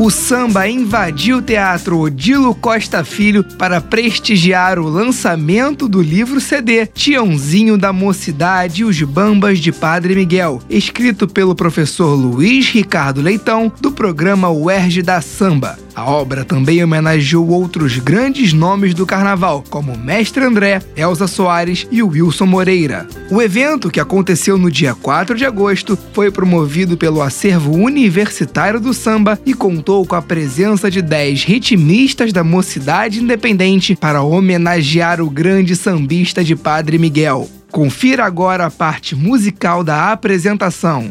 O samba invadiu o teatro Odilo Costa Filho para prestigiar o lançamento do livro CD Tiãozinho da Mocidade e os Bambas de Padre Miguel, escrito pelo professor Luiz Ricardo Leitão, do programa UERJ da Samba. A obra também homenageou outros grandes nomes do carnaval, como Mestre André, Elza Soares e Wilson Moreira. O evento, que aconteceu no dia 4 de agosto, foi promovido pelo Acervo Universitário do Samba e contou com a presença de 10 ritmistas da mocidade independente para homenagear o grande sambista de Padre Miguel. Confira agora a parte musical da apresentação.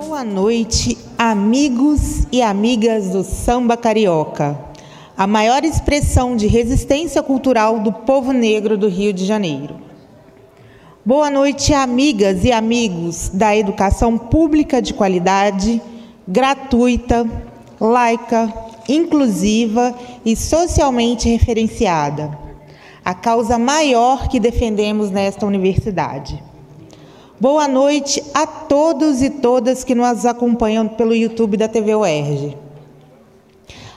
Boa noite, amigos e amigas do samba carioca, a maior expressão de resistência cultural do povo negro do Rio de Janeiro. Boa noite, amigas e amigos da educação pública de qualidade, gratuita, laica, inclusiva e socialmente referenciada, a causa maior que defendemos nesta universidade. Boa noite a todos e todas que nos acompanham pelo YouTube da TV UERJ.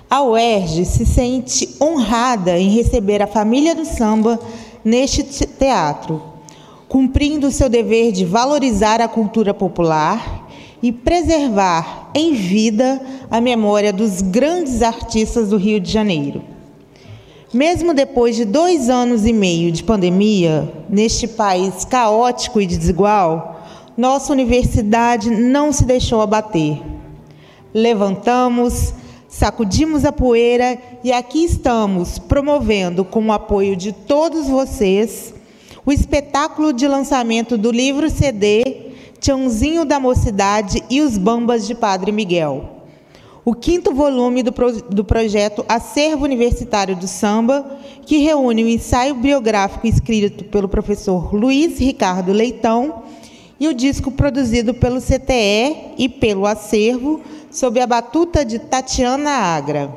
A UERJ se sente honrada em receber a família do samba neste teatro, cumprindo seu dever de valorizar a cultura popular e preservar em vida a memória dos grandes artistas do Rio de Janeiro. Mesmo depois de dois anos e meio de pandemia, neste país caótico e desigual, nossa universidade não se deixou abater. Levantamos, sacudimos a poeira e aqui estamos promovendo, com o apoio de todos vocês, o espetáculo de lançamento do livro CD Tiãozinho da Mocidade e os Bambas de Padre Miguel o quinto volume do, pro, do projeto Acervo Universitário do Samba, que reúne o ensaio biográfico escrito pelo professor Luiz Ricardo Leitão e o disco produzido pelo CTE e pelo Acervo, sob a batuta de Tatiana Agra.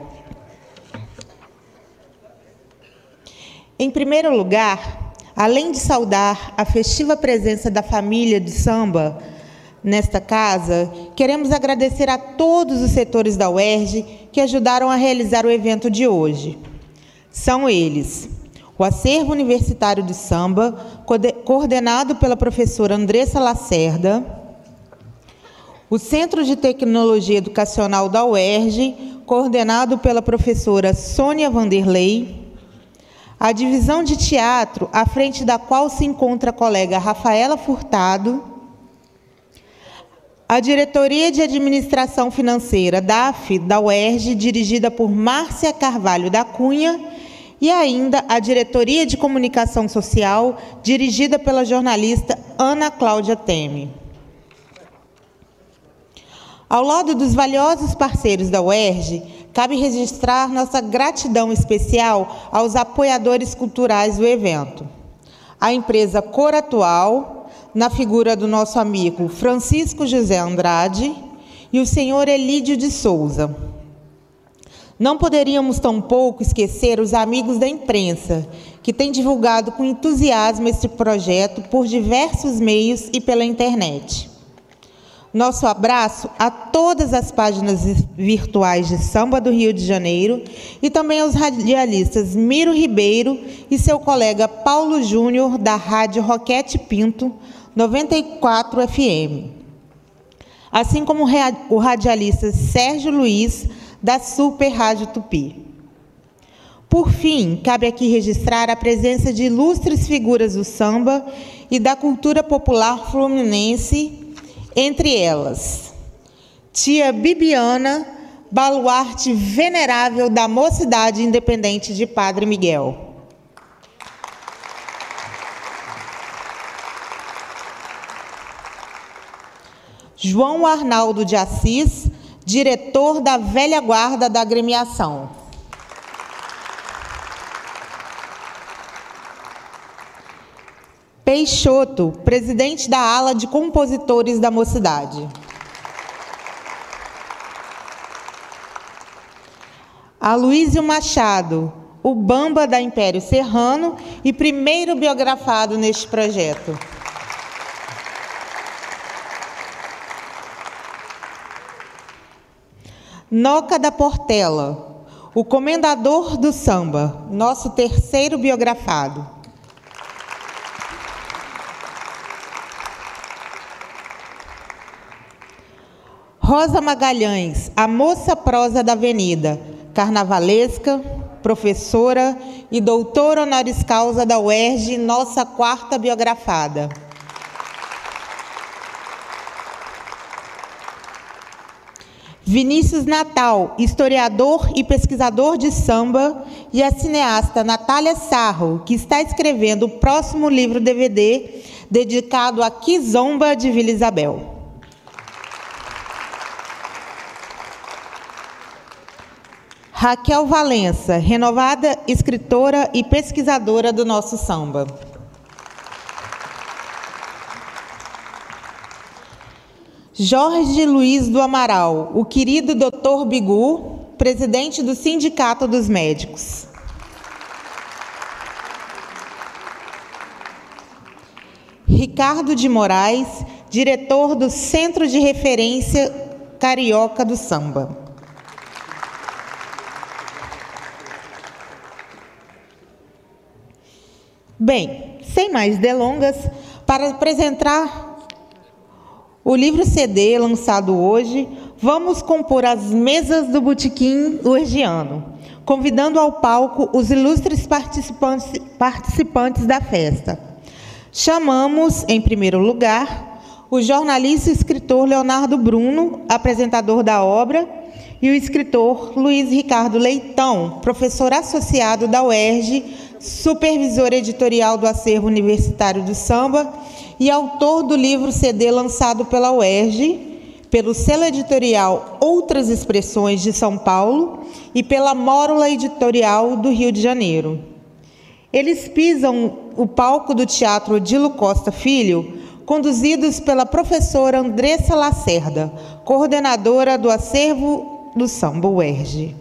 Em primeiro lugar, além de saudar a festiva presença da família de samba, nesta casa, queremos agradecer a todos os setores da UERJ que ajudaram a realizar o evento de hoje. São eles: o Acervo Universitário de Samba, coordenado pela professora Andressa Lacerda, o Centro de Tecnologia Educacional da UERJ, coordenado pela professora Sônia Vanderlei, a divisão de teatro, à frente da qual se encontra a colega Rafaela Furtado, a Diretoria de Administração Financeira, DAF, da UERJ, dirigida por Márcia Carvalho da Cunha, e ainda a Diretoria de Comunicação Social, dirigida pela jornalista Ana Cláudia Teme. Ao lado dos valiosos parceiros da UERJ, cabe registrar nossa gratidão especial aos apoiadores culturais do evento. A empresa Cor Atual, na figura do nosso amigo Francisco José Andrade e o senhor Elídio de Souza. Não poderíamos tampouco esquecer os amigos da imprensa, que têm divulgado com entusiasmo este projeto por diversos meios e pela internet. Nosso abraço a todas as páginas virtuais de Samba do Rio de Janeiro e também aos radialistas Miro Ribeiro e seu colega Paulo Júnior, da Rádio Roquete Pinto, 94 FM. Assim como o radialista Sérgio Luiz, da Super Rádio Tupi. Por fim, cabe aqui registrar a presença de ilustres figuras do samba e da cultura popular fluminense, entre elas, tia Bibiana, baluarte venerável da mocidade independente de Padre Miguel. João Arnaldo de Assis, diretor da velha guarda da agremiação. Peixoto, presidente da ala de compositores da mocidade. Aloísio Machado, o Bamba da Império Serrano e primeiro biografado neste projeto. Noca da Portela, o comendador do samba, nosso terceiro biografado. Rosa Magalhães, a moça prosa da Avenida, carnavalesca, professora e doutora honoris causa da UERJ, nossa quarta biografada. Vinícius Natal, historiador e pesquisador de samba, e a cineasta Natália Sarro, que está escrevendo o próximo livro DVD dedicado a Kizomba de Vila Isabel. Raquel Valença, renovada escritora e pesquisadora do nosso samba. Jorge Luiz do Amaral, o querido Dr. Bigu, presidente do Sindicato dos Médicos. Ricardo de Moraes, diretor do Centro de Referência Carioca do Samba. Bem, sem mais delongas, para apresentar o livro CD lançado hoje, vamos compor as mesas do Botequim Urgiano, convidando ao palco os ilustres participantes, participantes da festa. Chamamos, em primeiro lugar, o jornalista e escritor Leonardo Bruno, apresentador da obra, e o escritor Luiz Ricardo Leitão, professor associado da UERJ supervisor editorial do acervo universitário do samba e autor do livro CD lançado pela UERJ, pelo selo editorial Outras Expressões de São Paulo e pela Mórula Editorial do Rio de Janeiro. Eles pisam o palco do Teatro Odilo Costa Filho, conduzidos pela professora Andressa Lacerda, coordenadora do acervo do samba UERJ.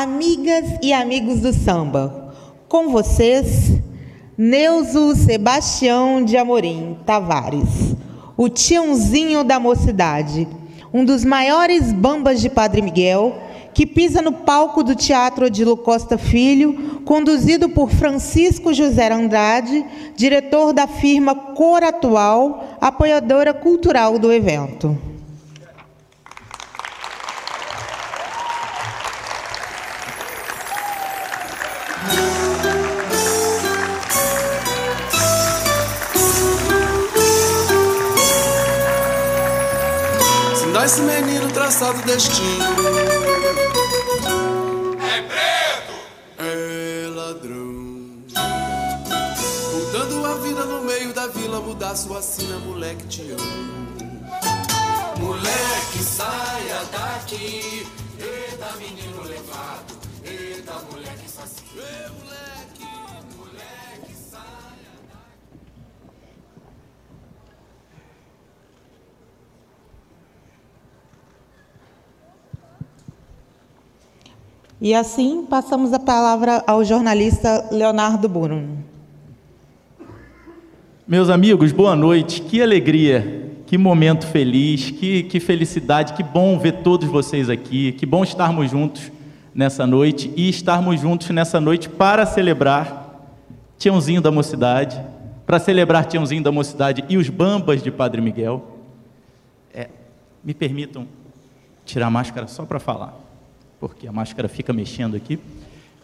Amigas e amigos do samba, com vocês, Neuso Sebastião de Amorim Tavares, o tiãozinho da mocidade, um dos maiores bambas de Padre Miguel, que pisa no palco do Teatro Odilo Costa Filho, conduzido por Francisco José Andrade, diretor da firma Cor Atual, apoiadora cultural do evento. Esse menino traçado destino. É preto! É ladrão. Mudando a vida no meio da vila, mudar sua sina, moleque te amo. Moleque, saia daqui. Eita, menino levado. Eita, moleque saci. Ei, moleque. E assim passamos a palavra ao jornalista Leonardo Bruno. Meus amigos, boa noite. Que alegria, que momento feliz, que, que felicidade, que bom ver todos vocês aqui, que bom estarmos juntos nessa noite e estarmos juntos nessa noite para celebrar Tiãozinho da Mocidade, para celebrar Tiãozinho da Mocidade e os Bambas de Padre Miguel. É, me permitam tirar a máscara só para falar porque a máscara fica mexendo aqui.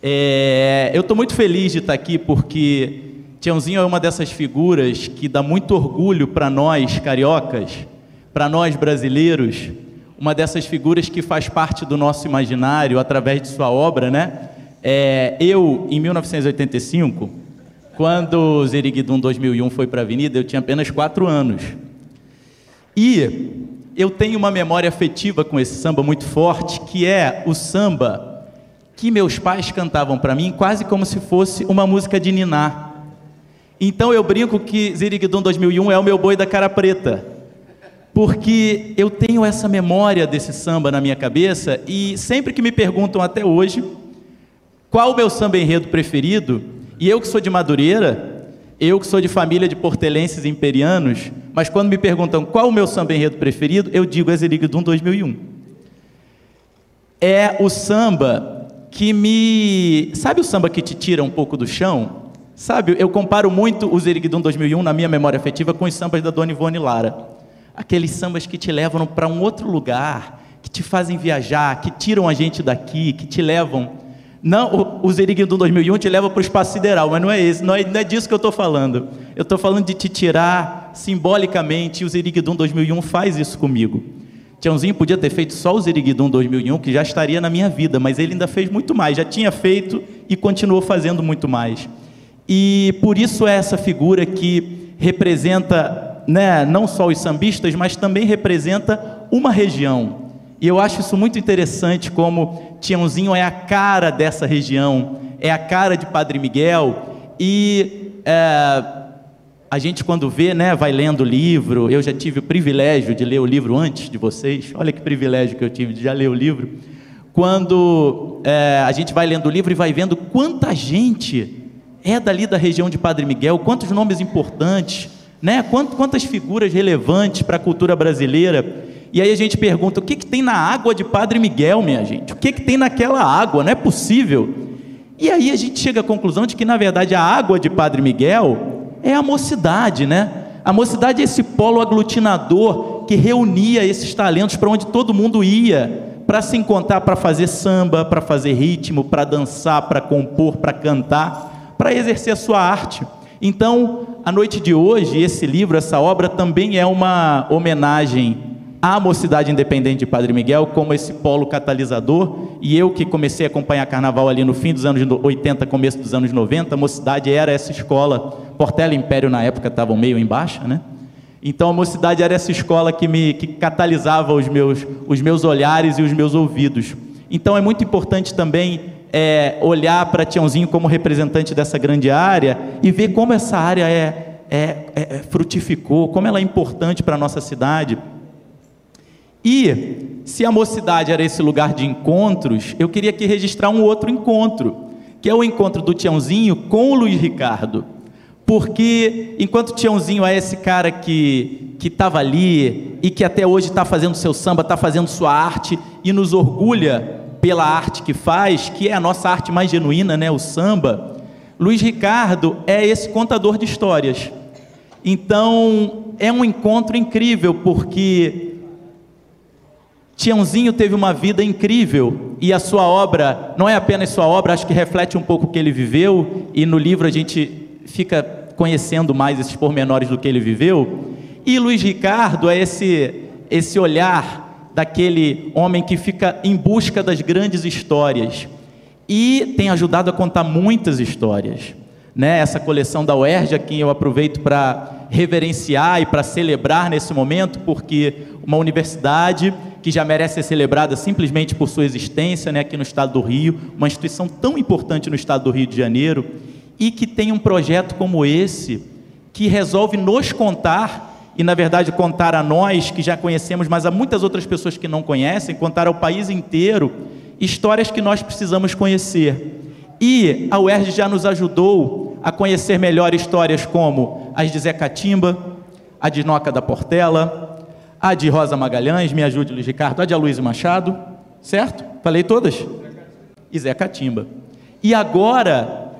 É, eu estou muito feliz de estar aqui porque Tiãozinho é uma dessas figuras que dá muito orgulho para nós cariocas, para nós brasileiros, uma dessas figuras que faz parte do nosso imaginário através de sua obra, né? É, eu, em 1985, quando Zeriguidum 2001 foi para a Avenida, eu tinha apenas quatro anos. E eu tenho uma memória afetiva com esse samba muito forte, que é o samba que meus pais cantavam para mim quase como se fosse uma música de niná. Então eu brinco que Ziriguidum 2001 é o meu boi da cara preta. Porque eu tenho essa memória desse samba na minha cabeça e sempre que me perguntam até hoje qual o meu samba enredo preferido, e eu que sou de Madureira, eu que sou de família de portelenses imperianos, mas quando me perguntam qual o meu samba enredo preferido, eu digo é Ziriguidum 2001. É o samba que me. Sabe o samba que te tira um pouco do chão? Sabe, eu comparo muito o Ziriguidum 2001 na minha memória afetiva com os sambas da Dona Ivone Lara. Aqueles sambas que te levam para um outro lugar, que te fazem viajar, que tiram a gente daqui, que te levam. Não, o, o Ziriguidum 2001 te leva para o espaço sideral, mas não é esse, não é, não é disso que eu estou falando. Eu estou falando de te tirar simbolicamente, e o Ziriguidum 2001 faz isso comigo. Tiãozinho podia ter feito só o Ziriguidum 2001, que já estaria na minha vida, mas ele ainda fez muito mais, já tinha feito e continuou fazendo muito mais. E por isso é essa figura que representa né, não só os sambistas, mas também representa uma região. E eu acho isso muito interessante, como Tiãozinho é a cara dessa região, é a cara de Padre Miguel. E é, a gente, quando vê, né, vai lendo o livro. Eu já tive o privilégio de ler o livro antes de vocês. Olha que privilégio que eu tive de já ler o livro. Quando é, a gente vai lendo o livro e vai vendo quanta gente é dali da região de Padre Miguel, quantos nomes importantes, né? quantas figuras relevantes para a cultura brasileira. E aí a gente pergunta: o que, que tem na água de Padre Miguel, minha gente? O que, que tem naquela água? Não é possível. E aí a gente chega à conclusão de que, na verdade, a água de Padre Miguel é a mocidade, né? A mocidade é esse polo aglutinador que reunia esses talentos para onde todo mundo ia para se encontrar, para fazer samba, para fazer ritmo, para dançar, para compor, para cantar para exercer a sua arte. Então, a noite de hoje, esse livro, essa obra, também é uma homenagem à Mocidade Independente de Padre Miguel, como esse polo catalisador. E eu que comecei a acompanhar carnaval ali no fim dos anos 80, começo dos anos 90, a Mocidade era essa escola. Portela e Império, na época, estavam meio em baixa, né? Então, a Mocidade era essa escola que me que catalisava os meus, os meus olhares e os meus ouvidos. Então, é muito importante também é, olhar para Tiãozinho como representante dessa grande área e ver como essa área é, é, é frutificou, como ela é importante para a nossa cidade. E se a mocidade era esse lugar de encontros, eu queria aqui registrar um outro encontro, que é o encontro do Tiãozinho com o Luiz Ricardo. Porque enquanto Tiãozinho é esse cara que que estava ali e que até hoje está fazendo seu samba, está fazendo sua arte e nos orgulha pela arte que faz, que é a nossa arte mais genuína, né, o samba, Luiz Ricardo é esse contador de histórias. Então, é um encontro incrível, porque Tiãozinho teve uma vida incrível e a sua obra, não é apenas sua obra, acho que reflete um pouco o que ele viveu, e no livro a gente fica conhecendo mais esses pormenores do que ele viveu. E Luiz Ricardo é esse, esse olhar daquele homem que fica em busca das grandes histórias e tem ajudado a contar muitas histórias. Né? Essa coleção da UERJ, a quem eu aproveito para reverenciar e para celebrar nesse momento, porque uma universidade que já merece ser celebrada simplesmente por sua existência né, aqui no estado do Rio, uma instituição tão importante no estado do Rio de Janeiro, e que tem um projeto como esse, que resolve nos contar e, na verdade, contar a nós que já conhecemos, mas a muitas outras pessoas que não conhecem, contar ao país inteiro histórias que nós precisamos conhecer. E a UERJ já nos ajudou a conhecer melhor histórias como as de Zé Catimba, a de Noca da Portela, a de Rosa Magalhães, me ajude, Luiz Ricardo, a de Aloysio Machado, certo? Falei todas? E Zé Catimba. E agora,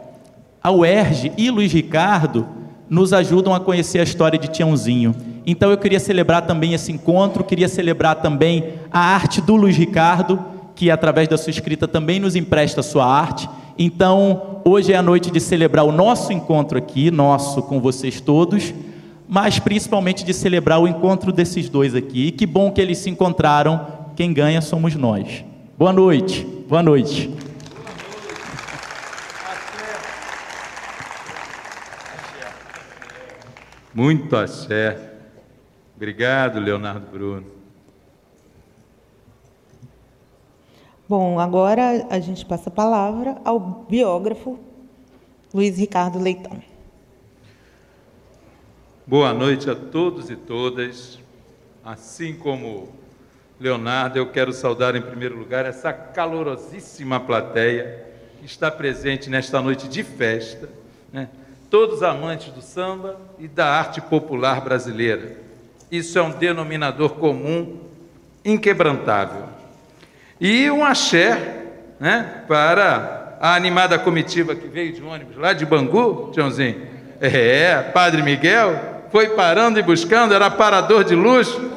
a UERJ e Luiz Ricardo nos ajudam a conhecer a história de Tiãozinho. Então eu queria celebrar também esse encontro, queria celebrar também a arte do Luiz Ricardo, que através da sua escrita também nos empresta a sua arte. Então, hoje é a noite de celebrar o nosso encontro aqui, nosso com vocês todos, mas principalmente de celebrar o encontro desses dois aqui. E que bom que eles se encontraram. Quem ganha somos nós. Boa noite. Boa noite. Muito axé. Obrigado, Leonardo Bruno. Bom, agora a gente passa a palavra ao biógrafo Luiz Ricardo Leitão. Boa noite a todos e todas. Assim como Leonardo, eu quero saudar em primeiro lugar essa calorosíssima plateia que está presente nesta noite de festa, né? todos amantes do samba e da arte popular brasileira. Isso é um denominador comum inquebrantável. E um axé né, para a animada comitiva que veio de ônibus lá de Bangu, Tiãozinho. É, Padre Miguel foi parando e buscando, era parador de luxo.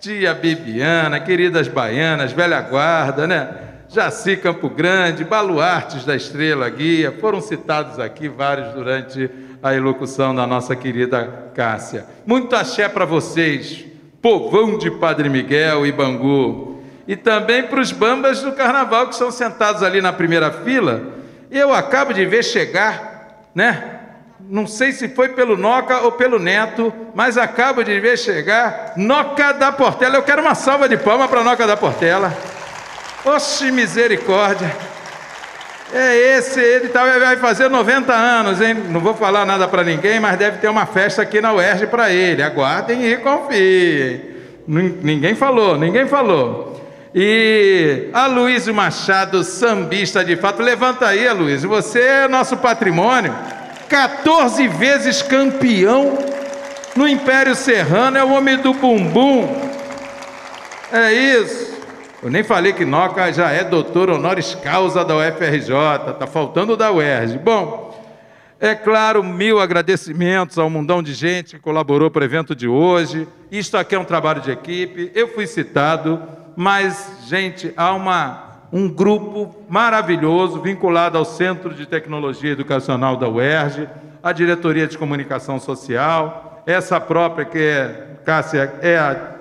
Tia Bibiana, queridas baianas, velha guarda, né? Jaci Campo Grande, baluartes da Estrela Guia, foram citados aqui vários durante a elocução da nossa querida Cássia. Muito axé para vocês, povão de Padre Miguel e Bangu. E também para os bambas do carnaval que estão sentados ali na primeira fila. Eu acabo de ver chegar, né? Não sei se foi pelo Noca ou pelo Neto, mas acabo de ver chegar Noca da Portela. Eu quero uma salva de palmas para Noca da Portela. Oxe, misericórdia. É esse, ele tá, vai fazer 90 anos, hein? Não vou falar nada para ninguém, mas deve ter uma festa aqui na UERJ para ele. Aguardem e confiem. Ninguém falou, ninguém falou. E a Luiz Machado, sambista de fato, levanta aí, Luiz. Você é nosso patrimônio. 14 vezes campeão no Império Serrano, é o homem do bumbum. É isso. Eu nem falei que Noca já é doutor honoris causa da UFRJ, está faltando da UERJ. Bom, é claro, mil agradecimentos ao mundão de gente que colaborou para o evento de hoje. Isto aqui é um trabalho de equipe, eu fui citado, mas, gente, há uma, um grupo maravilhoso vinculado ao Centro de Tecnologia Educacional da UERJ, a Diretoria de Comunicação Social, essa própria que é, Cássia, é a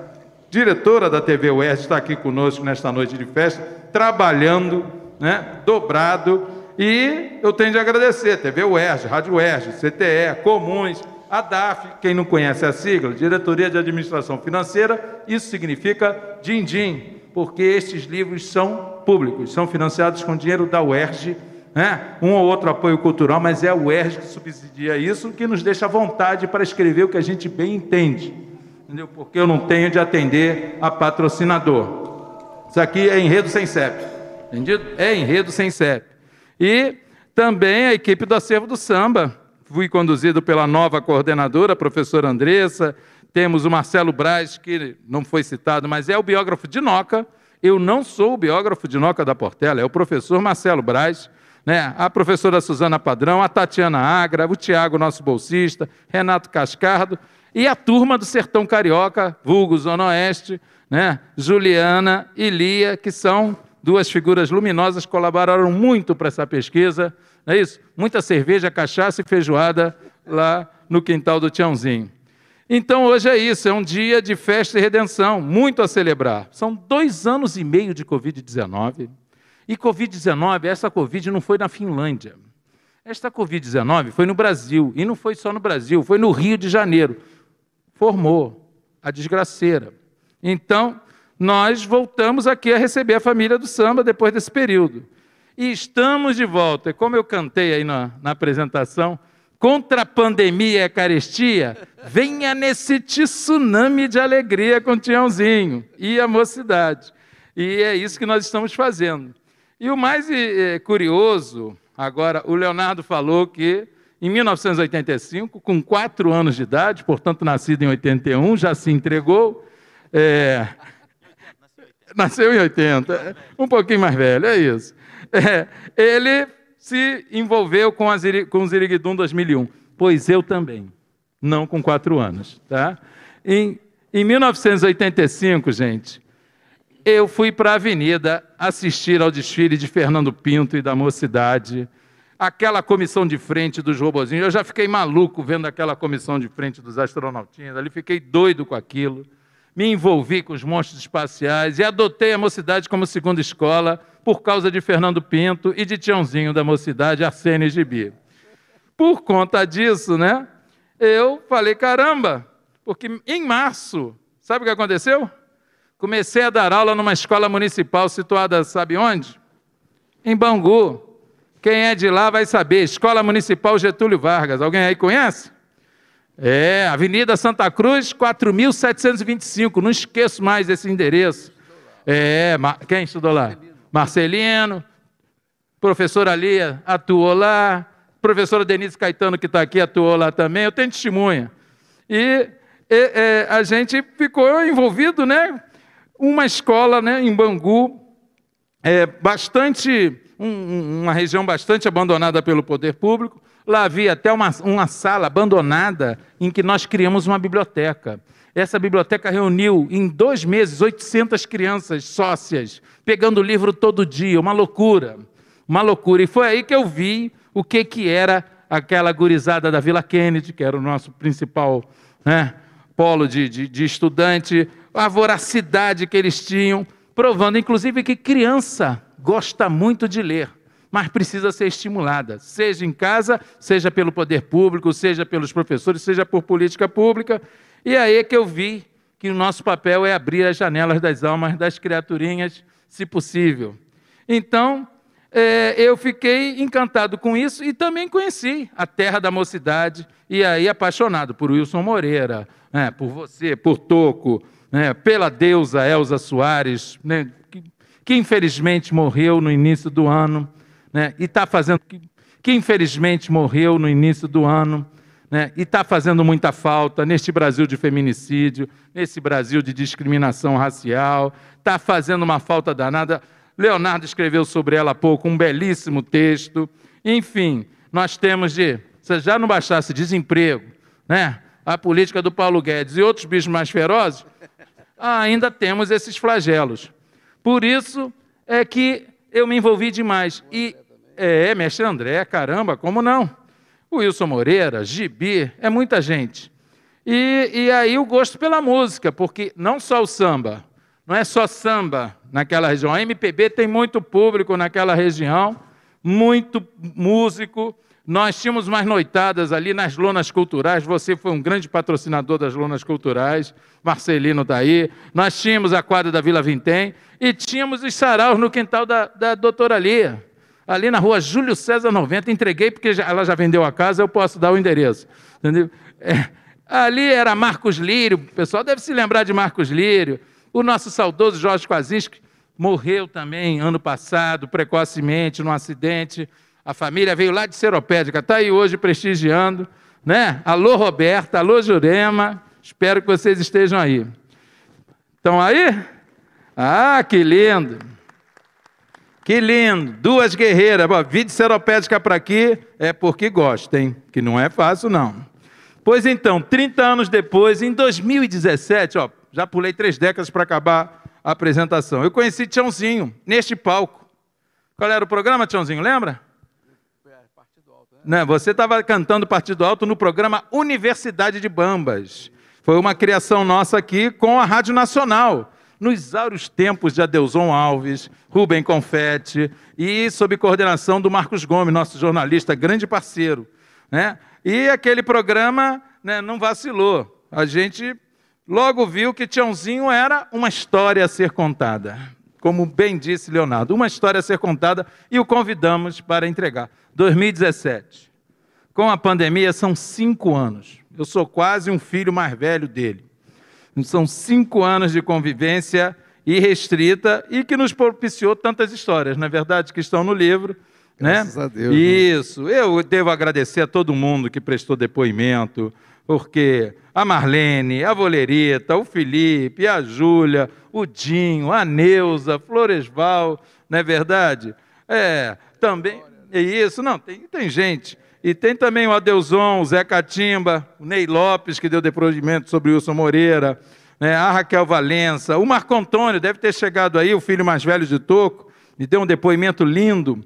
diretora da TV Oeste, está aqui conosco nesta noite de festa, trabalhando, né, dobrado, e eu tenho de agradecer, TV Oeste, Rádio Oeste, CTE, Comuns, a DAF, quem não conhece a sigla, Diretoria de Administração Financeira, isso significa din-din, porque estes livros são públicos, são financiados com dinheiro da UERJ, né? um ou outro apoio cultural, mas é a UERJ que subsidia isso, que nos deixa vontade para escrever o que a gente bem entende entendeu? Porque eu não tenho de atender a patrocinador. Isso aqui é enredo sem CEP, entendido? É enredo sem CEP. E também a equipe do acervo do samba. Fui conduzido pela nova coordenadora, a professora Andressa. Temos o Marcelo Braz, que não foi citado, mas é o biógrafo de Noca. Eu não sou o biógrafo de Noca da Portela, é o professor Marcelo Braz. Né? A professora Suzana Padrão, a Tatiana Agra, o Tiago, nosso bolsista, Renato Cascardo e a turma do Sertão Carioca, vulgo Zona Oeste, né? Juliana e Lia, que são duas figuras luminosas, colaboraram muito para essa pesquisa, não é isso? Muita cerveja, cachaça e feijoada lá no quintal do Tiãozinho. Então hoje é isso, é um dia de festa e redenção, muito a celebrar. São dois anos e meio de Covid-19. E Covid-19, essa Covid não foi na Finlândia. Esta Covid-19 foi no Brasil, e não foi só no Brasil, foi no Rio de Janeiro formou a desgraceira. Então, nós voltamos aqui a receber a família do samba depois desse período. E estamos de volta. Como eu cantei aí na, na apresentação, contra a pandemia e a carestia, venha nesse tsunami de alegria com o Tiãozinho e a mocidade. E é isso que nós estamos fazendo. E o mais é, curioso, agora, o Leonardo falou que em 1985, com quatro anos de idade, portanto nascido em 81, já se entregou. É... Nasceu em 80, um pouquinho mais velho, é isso. É, ele se envolveu com, as, com o Ziriguidum 2001, pois eu também, não com quatro anos. Tá? Em, em 1985, gente, eu fui para a Avenida assistir ao desfile de Fernando Pinto e da Mocidade aquela comissão de frente dos robozinhos. Eu já fiquei maluco vendo aquela comissão de frente dos astronautinhos, ali fiquei doido com aquilo. Me envolvi com os monstros espaciais e adotei a mocidade como segunda escola por causa de Fernando Pinto e de Tiãozinho da mocidade, Arsênio Gibi. Por conta disso, né, eu falei, caramba, porque em março, sabe o que aconteceu? Comecei a dar aula numa escola municipal situada, sabe onde? Em Bangu. Quem é de lá vai saber. Escola Municipal Getúlio Vargas. Alguém aí conhece? É, Avenida Santa Cruz, 4.725. Não esqueço mais esse endereço. É, quem estudou lá? Marcelino. Professora Lia atuou lá. Professora Denise Caetano, que está aqui, atuou lá também. Eu tenho testemunha. E, é, a gente ficou envolvido, né? Uma escola né, em Bangu, é, bastante, um, uma região bastante abandonada pelo poder público. Lá havia até uma, uma sala abandonada em que nós criamos uma biblioteca. Essa biblioteca reuniu em dois meses 800 crianças sócias, pegando livro todo dia, uma loucura, uma loucura. E foi aí que eu vi o que, que era aquela gurizada da Vila Kennedy, que era o nosso principal né, polo de, de, de estudante, a voracidade que eles tinham, provando inclusive que criança gosta muito de ler mas precisa ser estimulada, seja em casa, seja pelo poder público, seja pelos professores, seja por política pública. E aí é que eu vi que o nosso papel é abrir as janelas das almas das criaturinhas, se possível. Então, é, eu fiquei encantado com isso e também conheci a terra da mocidade, e aí apaixonado por Wilson Moreira, né, por você, por Toco, né, pela deusa Elza Soares, né, que, que infelizmente morreu no início do ano né, e está fazendo, que, que, infelizmente morreu no início do ano, né, e está fazendo muita falta neste Brasil de feminicídio, nesse Brasil de discriminação racial, está fazendo uma falta danada. Leonardo escreveu sobre ela há pouco um belíssimo texto. Enfim, nós temos de, se já não bastasse desemprego, né, a política do Paulo Guedes e outros bichos mais ferozes, ainda temos esses flagelos. Por isso é que eu me envolvi demais. E, é, mestre André, caramba, como não? Wilson Moreira, Gibi, é muita gente. E, e aí o gosto pela música, porque não só o samba, não é só samba naquela região. A MPB tem muito público naquela região, muito músico. Nós tínhamos mais noitadas ali nas lonas culturais. Você foi um grande patrocinador das lonas culturais. Marcelino está aí. Nós tínhamos a quadra da Vila Vintém e tínhamos os saraus no quintal da, da doutora Lia, ali na rua Júlio César 90. Entreguei porque já, ela já vendeu a casa, eu posso dar o endereço. Entendeu? É, ali era Marcos Lírio, o pessoal deve se lembrar de Marcos Lírio. O nosso saudoso Jorge Kwasinski morreu também ano passado, precocemente, num acidente. A família veio lá de Seropédica, está aí hoje prestigiando. Né? Alô, Roberta, alô, Jurema. Espero que vocês estejam aí. Estão aí? Ah, que lindo! Que lindo! Duas guerreiras. Bom, vídeo seropédica para aqui é porque gosta, hein? Que não é fácil, não. Pois então, 30 anos depois, em 2017, ó, já pulei três décadas para acabar a apresentação. Eu conheci Tiãozinho neste palco. Qual era o programa, Tiãozinho? Lembra? Não, você estava cantando Partido Alto no programa Universidade de Bambas. Foi uma criação nossa aqui com a Rádio Nacional nos áureos tempos de Adeuson Alves, Rubem Confetti e sob coordenação do Marcos Gomes, nosso jornalista, grande parceiro. Né? E aquele programa né, não vacilou. A gente logo viu que Tiãozinho era uma história a ser contada. Como bem disse Leonardo, uma história a ser contada e o convidamos para entregar. 2017. Com a pandemia, são cinco anos. Eu sou quase um filho mais velho dele. São cinco anos de convivência irrestrita e que nos propiciou tantas histórias, na é verdade, que estão no livro. Né? Graças né? a Deus. Isso. Né? Eu devo agradecer a todo mundo que prestou depoimento, porque a Marlene, a Volerita, o Felipe, a Júlia, o Dinho, a Neuza, Floresval, não é verdade? É, também. É isso, não, tem, tem gente. E tem também o Adelson, o Zé Catimba, o Ney Lopes, que deu depoimento sobre o Wilson Moreira, né, a Raquel Valença, o Marco Antônio, deve ter chegado aí, o filho mais velho de Toco, e deu um depoimento lindo.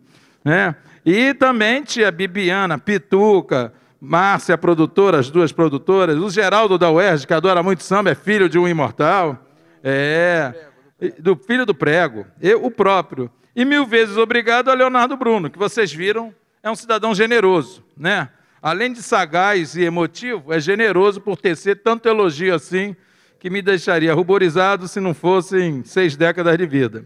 Né? E também tia Bibiana, Pituca, Márcia, produtora, as duas produtoras, o Geraldo da UERJ, que adora muito samba, é filho de um imortal. É, do filho do prego, eu, o próprio. E mil vezes obrigado a Leonardo Bruno, que vocês viram é um cidadão generoso, né? Além de sagaz e emotivo, é generoso por tecer tanto elogio assim, que me deixaria ruborizado se não fossem seis décadas de vida.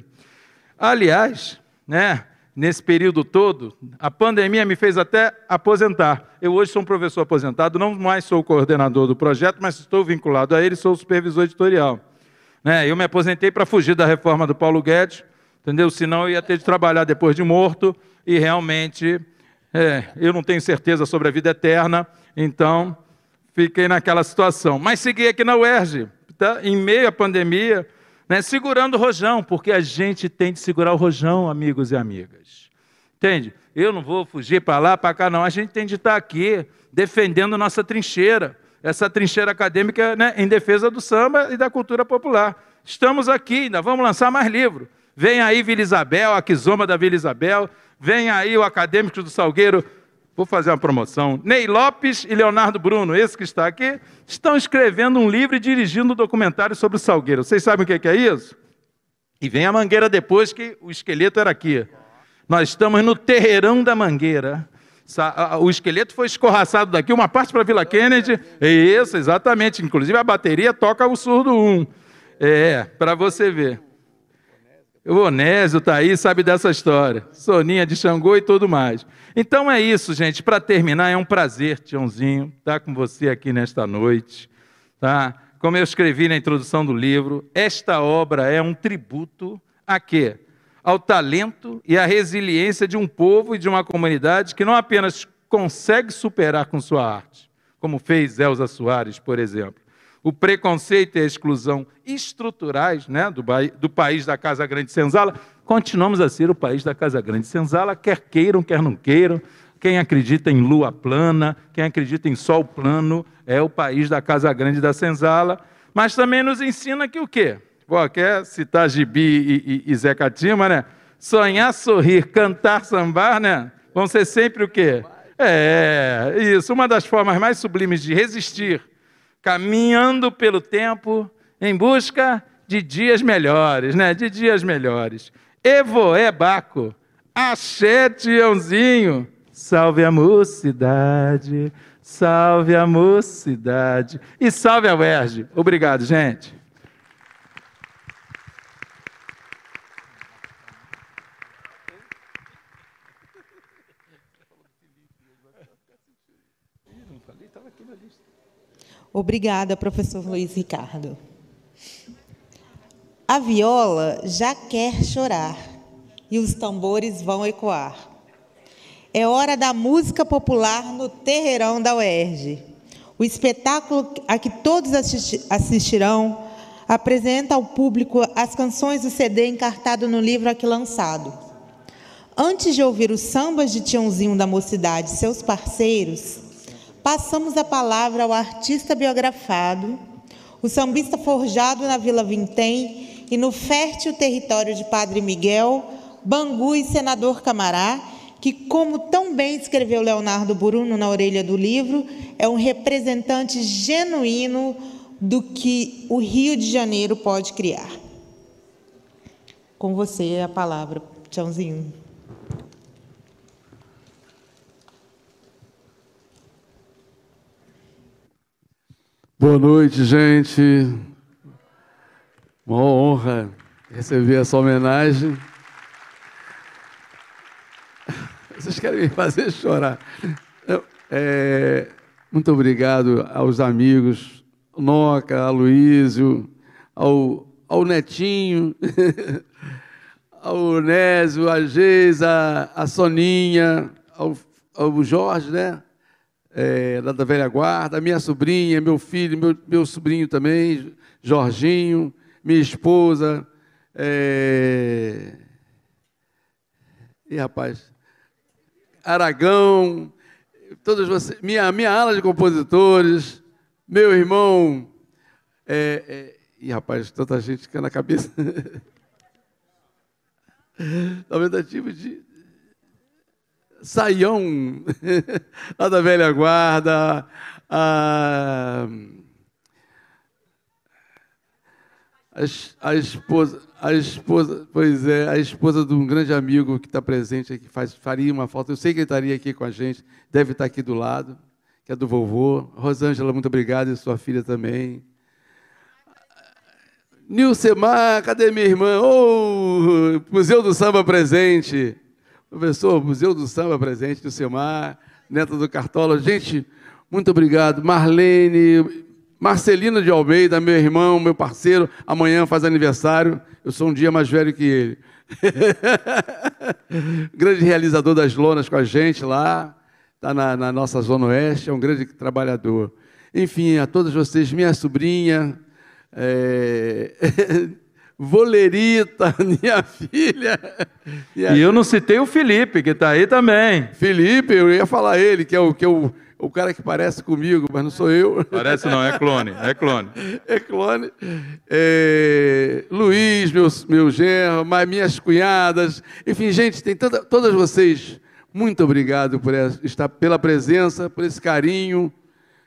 Aliás, né, nesse período todo, a pandemia me fez até aposentar. Eu hoje sou um professor aposentado, não mais sou coordenador do projeto, mas estou vinculado a ele, sou supervisor editorial. Né? Eu me aposentei para fugir da reforma do Paulo Guedes, entendeu? Senão eu ia ter de trabalhar depois de morto e realmente é, eu não tenho certeza sobre a vida eterna, então fiquei naquela situação. Mas segui aqui na UERJ, tá? em meio à pandemia, né? segurando o rojão, porque a gente tem de segurar o rojão, amigos e amigas. Entende? Eu não vou fugir para lá, para cá, não. A gente tem de estar aqui defendendo nossa trincheira, essa trincheira acadêmica né, em defesa do samba e da cultura popular. Estamos aqui, ainda vamos lançar mais livro. Vem aí Vila Isabel, a Quizoma da Vila Isabel, vem aí o Acadêmico do Salgueiro, vou fazer uma promoção. Ney Lopes e Leonardo Bruno, esse que está aqui, estão escrevendo um livro e dirigindo um documentário sobre o Salgueiro. Vocês sabem o que é isso? E vem a Mangueira depois, que o esqueleto era aqui. Nós estamos no terreirão da Mangueira. O esqueleto foi escorraçado daqui, uma parte para Vila Kennedy. Isso, exatamente. Inclusive a bateria toca o surdo 1. É, para você ver. O Onésio está aí, sabe dessa história. Soninha de Xangô e tudo mais. Então é isso, gente. Para terminar, é um prazer, Tiãozinho, estar com você aqui nesta noite. Tá? Como eu escrevi na introdução do livro, esta obra é um tributo a quê? Ao talento e à resiliência de um povo e de uma comunidade que não apenas consegue superar com sua arte, como fez Elza Soares, por exemplo, o preconceito e a exclusão estruturais né, do, do país da Casa Grande Senzala, continuamos a ser o país da Casa Grande Senzala, quer queiram, quer não queiram. Quem acredita em lua plana, quem acredita em sol plano, é o país da Casa Grande da Senzala. Mas também nos ensina que o quê? Pô, quer citar Gibi e, e, e Zé Catima, né? Sonhar, sorrir, cantar, sambar, né? Vão ser sempre o quê? É, isso. Uma das formas mais sublimes de resistir caminhando pelo tempo em busca de dias melhores, né? De dias melhores. Evoé Baco, axé Tiãozinho, salve a mocidade, salve a mocidade e salve a UERJ. Obrigado, gente. Obrigada, professor Luiz Ricardo. A viola já quer chorar e os tambores vão ecoar. É hora da música popular no terreirão da UERJ. O espetáculo a que todos assistirão apresenta ao público as canções do CD encartado no livro aqui lançado. Antes de ouvir os sambas de Tiãozinho da Mocidade e seus parceiros, passamos a palavra ao artista biografado, o sambista forjado na Vila Vintém e no fértil território de Padre Miguel, Bangu e Senador Camará, que, como tão bem escreveu Leonardo Bruno na orelha do livro, é um representante genuíno do que o Rio de Janeiro pode criar. Com você a palavra, Tchãozinho. Boa noite, gente. Uma honra receber essa homenagem. Vocês querem me fazer chorar? É, muito obrigado aos amigos, Noca, Aloísio, ao, ao Netinho, ao Nésio, a Geisa, a Soninha, ao, ao Jorge, né? É, lá da velha guarda, minha sobrinha, meu filho, meu, meu sobrinho também, Jorginho, minha esposa. É... E rapaz, Aragão, todos vocês, minha, minha ala de compositores, meu irmão. É, é... E rapaz, tanta gente fica na cabeça. Tentativa de Saião, lá da velha guarda, a, a, esposa, a esposa, pois é, a esposa de um grande amigo que está presente aqui, faz, faria uma falta. Eu sei que ele estaria aqui com a gente, deve estar aqui do lado, que é do vovô. Rosângela, muito obrigado, e sua filha também. Nilcemar, cadê minha irmã? Oh, Museu do Samba presente. Professor, Museu do Samba presente, do Semar, neto do Cartola. Gente, muito obrigado. Marlene, Marcelino de Almeida, meu irmão, meu parceiro, amanhã faz aniversário. Eu sou um dia mais velho que ele. grande realizador das lonas com a gente lá, está na, na, nossa Zona Oeste, é um grande trabalhador. Enfim, a todos vocês, minha sobrinha, é... Volerita, minha filha. Minha... E eu não citei o Felipe, que está aí também. Felipe, eu ia falar ele, que é o que é o, o cara que parece comigo, mas não sou eu. Parece não, é clone, é clone. É clone. É... Luiz, meu, meu genro, minhas cunhadas. Enfim, gente, tem todas vocês, muito obrigado por estar pela presença, por esse carinho.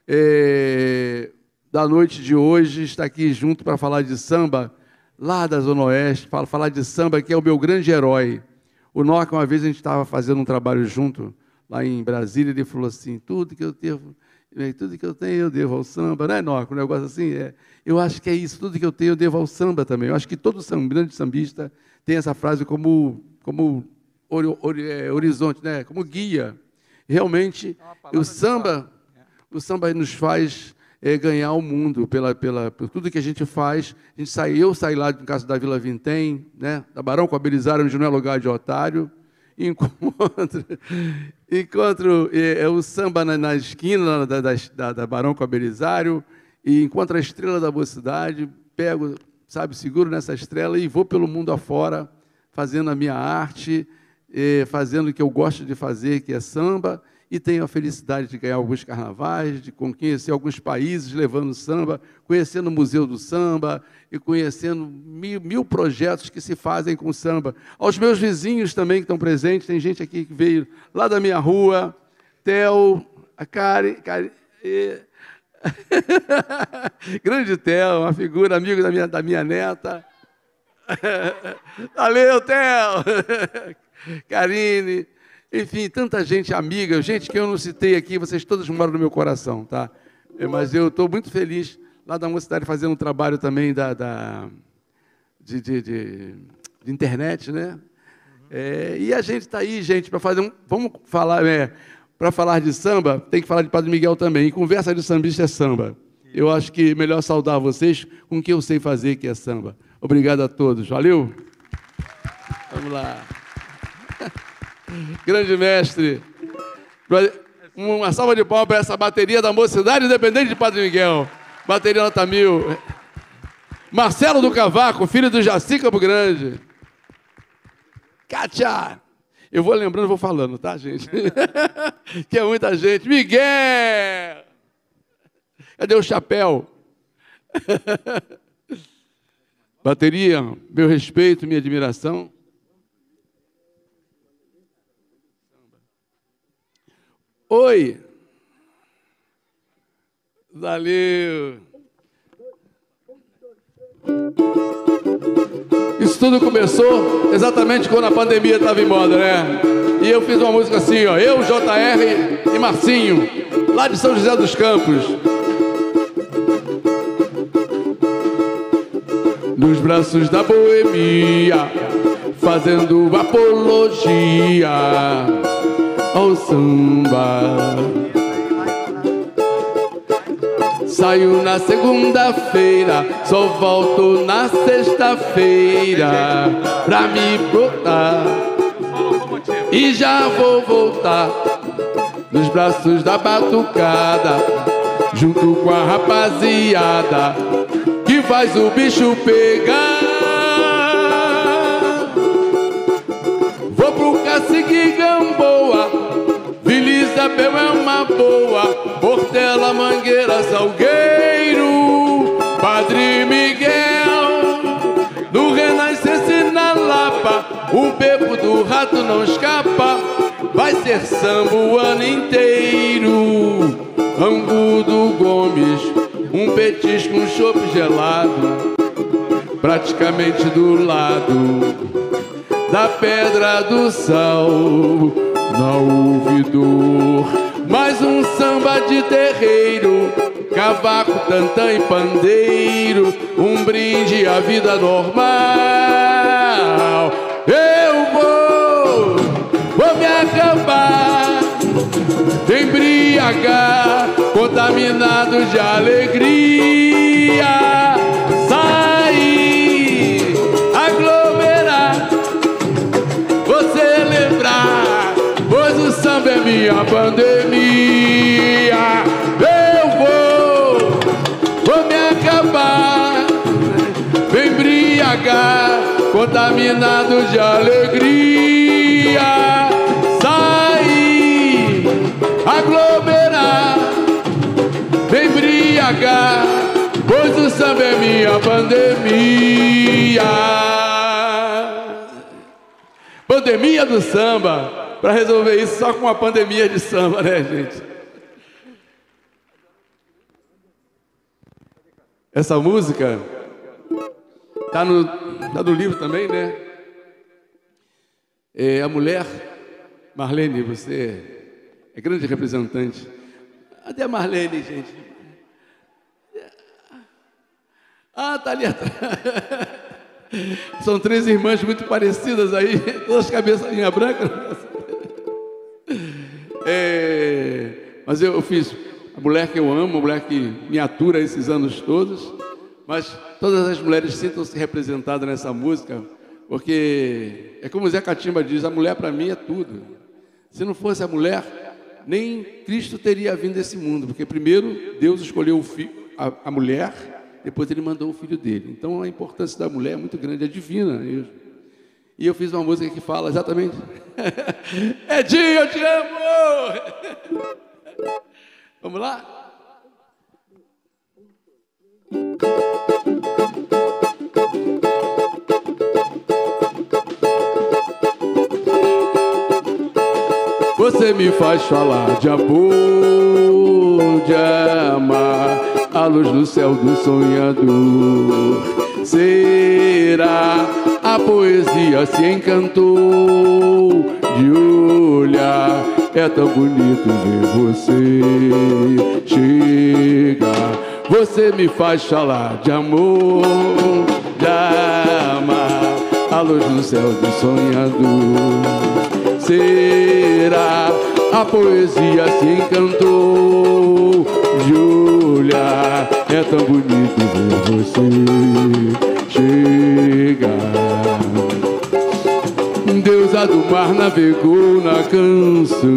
É... Da noite de hoje, estar aqui junto para falar de samba lá da Zona Oeste, fala, falar de samba, que é o meu grande herói. O Noca, uma vez a gente estava fazendo um trabalho junto, lá em Brasília, ele falou assim, tudo que eu devo, tudo que eu tenho eu devo ao samba, não é, Noca? Um negócio assim, é. Eu acho que é isso, tudo que eu tenho eu devo ao samba também. Eu acho que todo samba, grande sambista tem essa frase como, como ori, ori, é, horizonte, né? como guia. Realmente, é o samba, o samba nos faz é, ganhar o mundo pela, pela, por tudo que a gente faz. A gente sai, eu saí lá no caso da Vila Vintém, né, da Barão com a Belisário, onde não é lugar de otário, encontro, encontro é, é, o samba na, na esquina da, da, da, Barão com a Belisário, e encontro a estrela da mocidade, pego, sabe, seguro nessa estrela e vou pelo mundo afora, fazendo a minha arte, é, fazendo o que eu gosto de fazer, que é samba, e tenho a felicidade de ganhar alguns carnavais, de conhecer alguns países levando samba, conhecendo o Museu do Samba e conhecendo mil, mil projetos que se fazem com samba. Aos meus vizinhos também que estão presentes, tem gente aqui que veio lá da minha rua, Theo, a Karen, Karen e... grande Theo, uma figura, amigo da minha, da minha neta. Valeu, Theo! Karine. Enfim, tanta gente amiga, gente que eu não citei aqui, vocês todos moram no meu coração, tá? Mas eu estou muito feliz lá da mocidade fazendo um trabalho também da, da de, de, de, de, internet, né? É, e a gente está aí, gente, para fazer um. Vamos falar, é, para falar de samba, tem que falar de Padre Miguel também. E conversa de sambista é samba. Eu acho que melhor saudar vocês com o que eu sei fazer, que é samba. Obrigado a todos. Valeu? Vamos lá. Grande mestre. Uma salva de palmas para essa bateria da Mocidade Independente de Padre Miguel. Bateria nota mil. Marcelo do Cavaco, filho do Jaci Campo Grande. Kátia. Eu vou lembrando, vou falando, tá, gente? que é muita gente. Miguel! Cadê o chapéu? Bateria, meu respeito, minha admiração. Oi. Valeu. Isso tudo começou exatamente quando a pandemia estava em moda, né? E eu fiz uma música assim, ó. Eu, JR e Marcinho, lá de São José dos Campos. Nos braços da boemia, fazendo apologia ao samba. Saio na segunda-feira, só volto na sexta-feira pra me botar. E já vou voltar nos braços da batucada, junto com a rapaziada que faz o bicho pegar. Vou pro cacique Gamboa Isabel é uma boa, Portela, Mangueira, Salgueiro, Padre Miguel, no Renascença na Lapa, o bebo do rato não escapa, vai ser samba o ano inteiro. Angudo Gomes, um petisco, um chope gelado, praticamente do lado da Pedra do Sal ouvidor. Mais um samba de terreiro, cavaco, tantã e pandeiro, um brinde à vida normal. Eu vou me acabar, embriagar, contaminado de alegria, minha pandemia. Eu vou, vou me acabar, me embriagar, contaminado de alegria, sair, aglomerar, me embriagar, pois o samba é minha pandemia. Pandemia do samba, para resolver isso só com uma pandemia de samba, né, gente? Essa música Está no, tá no livro também, né? É, a mulher, Marlene, você é grande representante. Cadê a Marlene, gente? Ah, tá ali atrás. São três irmãs muito parecidas aí, todas cabeçinha branca. É, mas eu, eu fiz a mulher que eu amo, a mulher que me atura esses anos todos. Mas todas as mulheres sintam-se representadas nessa música, porque é como Zé Catimba diz: a mulher para mim é tudo. Se não fosse a mulher, nem Cristo teria vindo a esse mundo, porque primeiro Deus escolheu a, a, mulher, depois ele mandou o filho dele. Então a importância da mulher é muito grande, é divina mesmo. E eu fiz uma música que fala exatamente: Edinho, eu te amo! Vamos lá? Você me faz falar de amor, de amar a luz do céu do sonhador. Será a poesia se encantou de olhar. É tão bonito ver você chegar você me faz falar de amor, de amar a luz no céu do sonhador. Será a poesia se encantou olhar. É tão bonito ver você chegar. Deusa do mar navegou na canção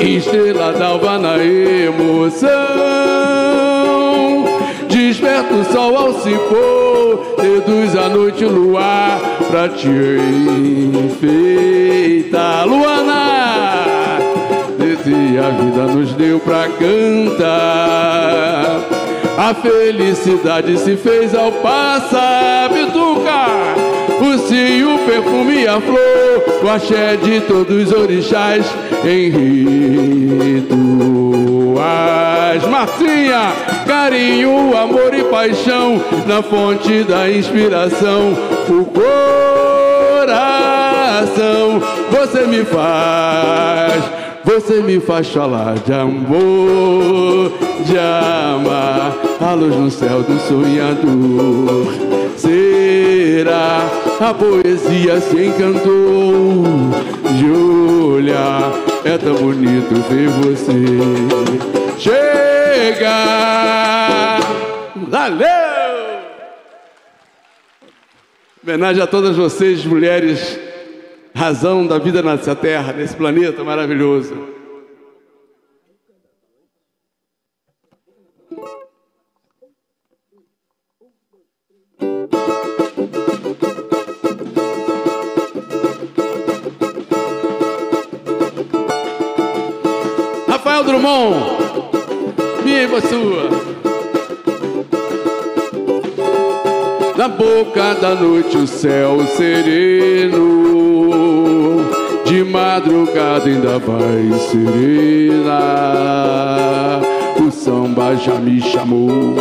estrela d'alva na emoção. Desperta o sol ao se pôr, reduz a noite luar pra te enfeitar. Luana, a vida nos deu pra cantar. A felicidade se fez ao passar, Bituca. O cio, o perfume e a flor, o axé de todos os orixás em rituais. Marcinha, carinho, amor e paixão na fonte da inspiração. O coração, você me faz, você me faz falar de amor, de amar a luz no céu do sonhador. Será a poesia se encantou olhar é tão bonito ver você chegar. Valeu! Homenagem a todas vocês, mulheres, razão da vida nessa terra, nesse planeta maravilhoso. Drummond, minha e sua. Na boca da noite o céu sereno, madrugada ainda vai serena. O samba já me chamou,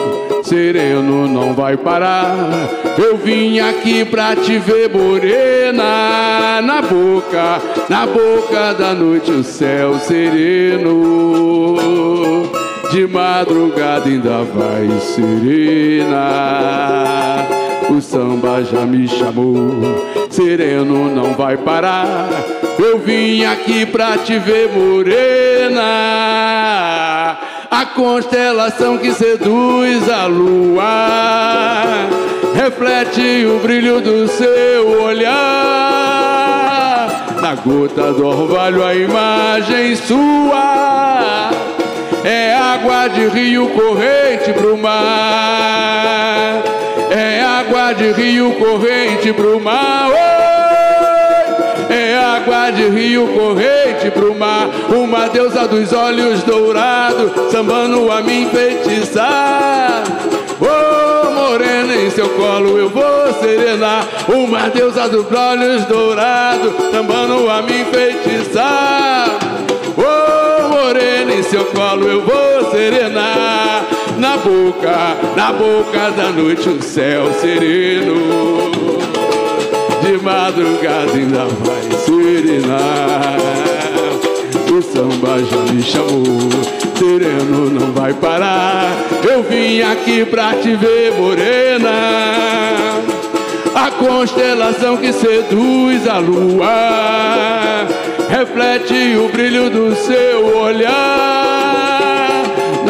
sereno não vai parar. Eu vim aqui pra te ver morena na boca, na boca da noite o céu sereno. De madrugada ainda vai serena. o samba já me chamou. Sereno não vai parar. Eu vim aqui pra te ver, morena. A constelação que seduz a lua reflete o brilho do seu olhar. Na gota do orvalho, a imagem sua é água de rio corrente pro mar. É água de rio corrente pro mar. Oi! É água de rio corrente pro mar. Uma deusa dos olhos dourados, sambando a me enfeitiçar. Oh, morena, em seu colo eu vou serenar. Uma deusa dos olhos dourados, sambando a me enfeitiçar. Oh, morena, em seu colo eu vou serenar. Na boca, na boca da noite, o céu sereno. De madrugada ainda vai serenar. O samba já me chamou, sereno não vai parar. Eu vim aqui pra te ver, morena. A constelação que seduz a lua reflete o brilho do seu olhar.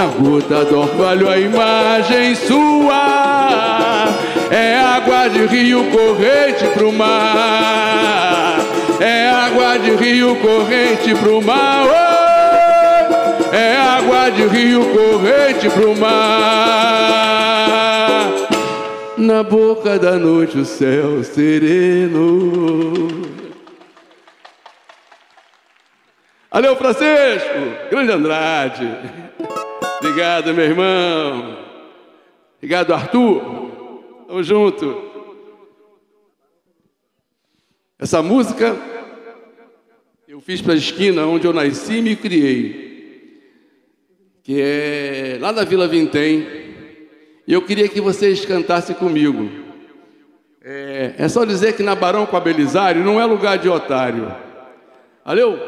Na gota do orvalho, a imagem sua é água de rio corrente pro mar. É água de rio corrente pro mar. Oh! É água de rio corrente pro mar. Na boca da noite o céu sereno. Alô, Francisco, grande Andrade. Obrigado, meu irmão. Obrigado, Arthur. Tamo junto. Essa música eu fiz para a esquina onde eu nasci e me criei, que é lá da Vila Vintém. E eu queria que vocês cantassem comigo. É, é só dizer que na Barão com a Belisário não é lugar de otário. Valeu?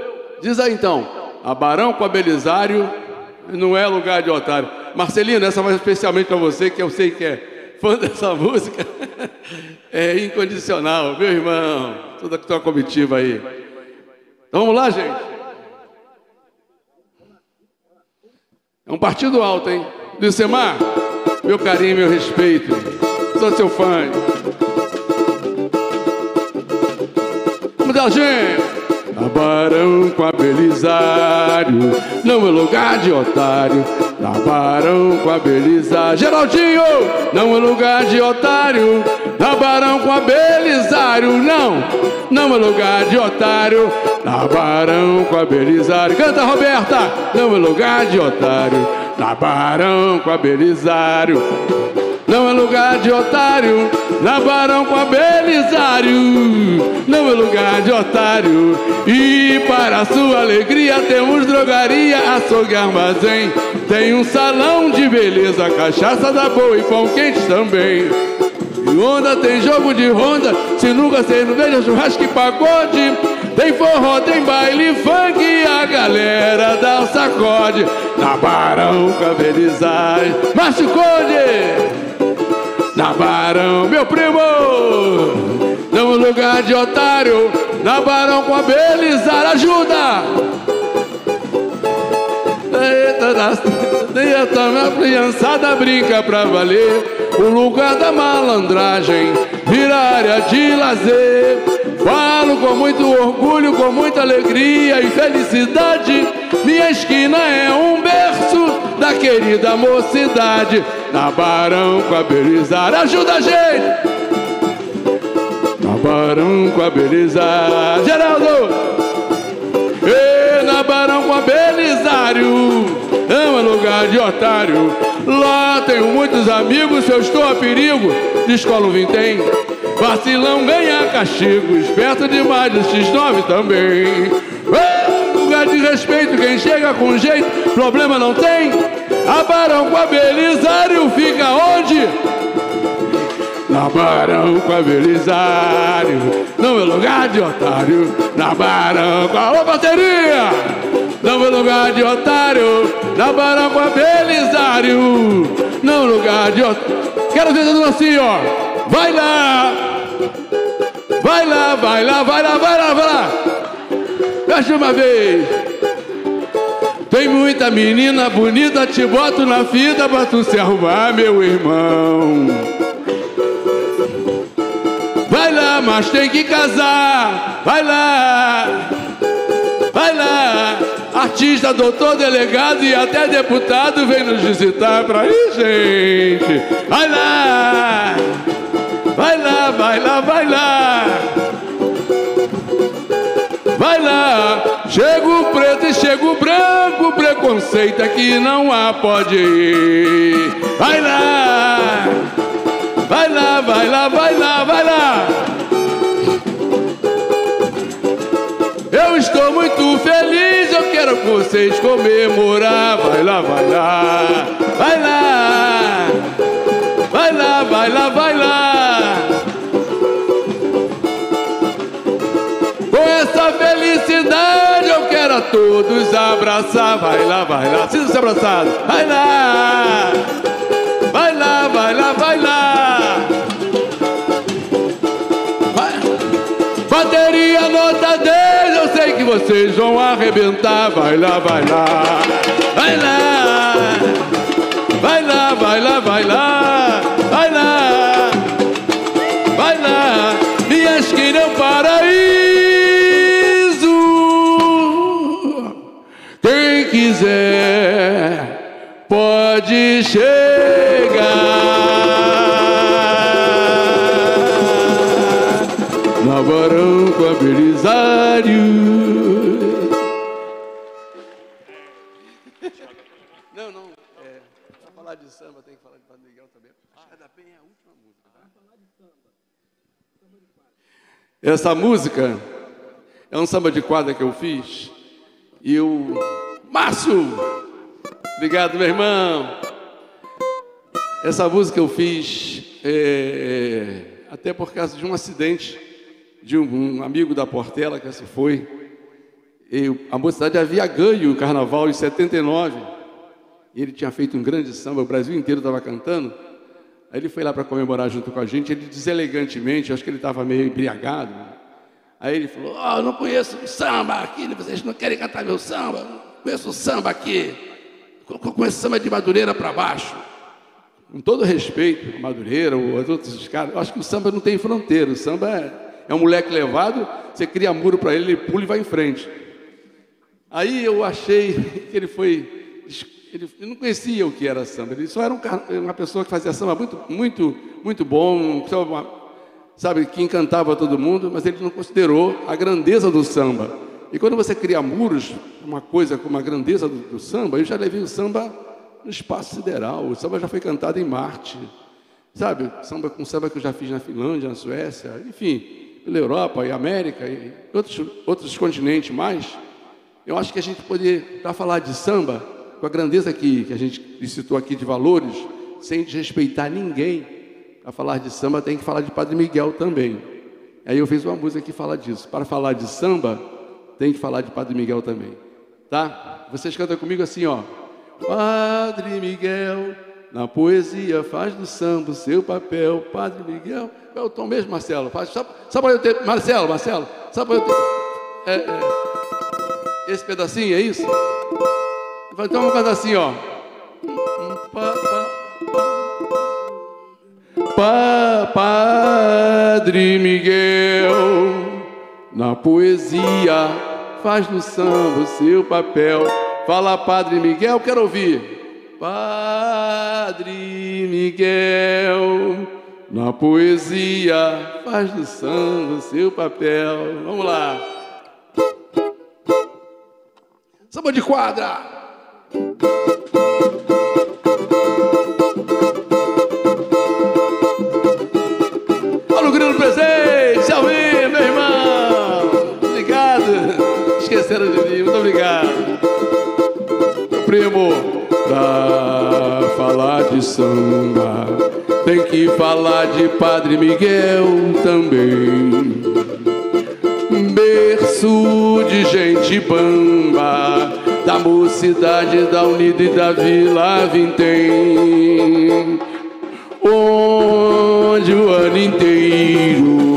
Diz aí então. A Barão com a Belisário não é lugar de otário. Marcelino, essa vai especialmente para você, que eu sei que é fã dessa música. É incondicional, meu irmão. Toda a tua comitiva aí. Então vamos lá, gente. É um partido alto, hein? Lucemar, meu carinho, meu respeito. Sou seu fã. Vamos lá, gente. Na Barão com a Belisário, não é lugar de otário. Na Barão com a Belisário, Geraldinho, não é lugar de otário. Na Barão com a Belisário, não, não é lugar de otário. Na Barão com a Belisário, canta Roberta, não é lugar de otário. Na Barão com a Belisário, não é lugar de otário. Na Barão com a Belisário, não é lugar de otário. E para sua alegria temos drogaria, açougue, armazém. Tem um salão de beleza, cachaça da boa e pão quente também. E onda tem jogo de ronda, sinuca, cerveja, churrasco e pagode. Tem forró, tem baile, funk e a galera dá o sacode. Na Barão Belisário, Márcio Conde! Na Barão, meu primo, não é lugar de otário. Na Barão com a Belizar, ajuda! Eita, das... Eita, minha criançada brinca pra valer. O lugar da malandragem vira área de lazer. Falo com muito orgulho, com muita alegria e felicidade. Minha esquina é um berço da querida mocidade. Na Barão com a Belizar, ajuda a gente! Na Barão com a Belizar, Geraldo! E na Barão com a Belisário, é um lugar de otário. Lá tenho muitos amigos, se eu estou a perigo, de escola um vintém. Vacilão ganha castigo, esperto demais, o X9 também. Lugar de respeito, quem chega com jeito, problema não tem. A Barão com a Belisário fica onde? Na Barão com a Belisário, não é lugar de otário. Na Barão com a Ô, bateria! Não é lugar de otário. Na Barão com a Belisário, não é lugar de otário. Quero ver tudo assim, ó. Vai lá! Vai lá, vai lá, vai lá, vai lá, vai lá! Mais uma vez! Tem muita menina bonita, te boto na fita pra tu se arrumar, meu irmão. Vai lá, mas tem que casar. Vai lá, vai lá. Artista, doutor, delegado e até deputado vem nos visitar pra ir, gente. Vai lá, vai lá, vai lá, vai lá. Vai lá, chega o preto e chega o branco, preconceito aqui não há, pode ir. Vai lá, vai lá, vai lá, vai lá, vai lá. Eu estou muito feliz, eu quero com vocês comemorar. Vai lá, vai lá, vai lá, vai lá, vai lá, vai lá. Com essa felicidade eu quero a todos abraçar. Vai lá, vai lá, sinta-se abraçado. Vai lá, vai lá, vai lá, vai lá. Vai. Bateria nota 10, eu sei que vocês vão arrebentar. Vai lá, vai lá, vai lá, vai lá, vai lá, vai lá, pode chegar na Barão com a Belisário. Não, não, é, pra falar de samba tem que falar de Padre Miguel também. Ah, da Penha é a última música. Essa música é um samba de quadra que eu fiz. E o Márcio, obrigado, meu irmão. Essa música eu fiz é, até por causa de um acidente de um, um amigo da Portela que se foi. A mocidade havia ganho o carnaval em 79. E ele tinha feito um grande samba, o Brasil inteiro estava cantando. Aí ele foi lá para comemorar junto com a gente. Ele deselegantemente, acho que ele estava meio embriagado. Aí ele falou: oh, eu não conheço samba aqui, vocês não querem cantar meu samba? Não conheço samba aqui. Samba de Madureira para baixo. Com todo respeito, Madureira ou os outros caras, eu acho que o samba não tem fronteira. O samba é, é um moleque levado, você cria muro para ele, ele pula e vai em frente. Aí eu achei que ele foi. Ele, ele não conhecia o que era samba, ele só era um, uma pessoa que fazia samba muito, muito, muito bom, sabe, que encantava todo mundo, mas ele não considerou a grandeza do samba. E quando você cria muros, uma coisa como a grandeza do, do samba, eu já levei o samba no espaço sideral, o samba já foi cantado em Marte, sabe, samba com samba que eu já fiz na Finlândia, na Suécia, enfim, pela Europa e América e outros, outros continentes mais. Eu acho que a gente poderia, para falar de samba, com a grandeza que, que a gente citou aqui de valores, sem desrespeitar ninguém, para falar de samba tem que falar de Padre Miguel também. Aí eu fiz uma música que fala disso. Para falar de samba, tem que falar de Padre Miguel também. Tá? Vocês cantam comigo assim, ó. Padre Miguel, na poesia faz do samba o seu papel. Padre Miguel, é o tom mesmo, Marcelo. Faz, só, só para eu ter. Marcelo, Marcelo, só para eu ter. É, é, esse pedacinho é isso? Então vamos cantar assim, ó. Pa, Padre Miguel, na poesia faz no samba o seu papel. Fala, Padre Miguel, quero ouvir. Padre Miguel, na poesia faz no samba o seu papel. Vamos lá. Samba de quadra. De mim, muito obrigado. Meu primo, pra falar de samba, tem que falar de Padre Miguel também. Berço de gente bamba da mocidade, da Unida e da Vila Vintém. Onde o ano inteiro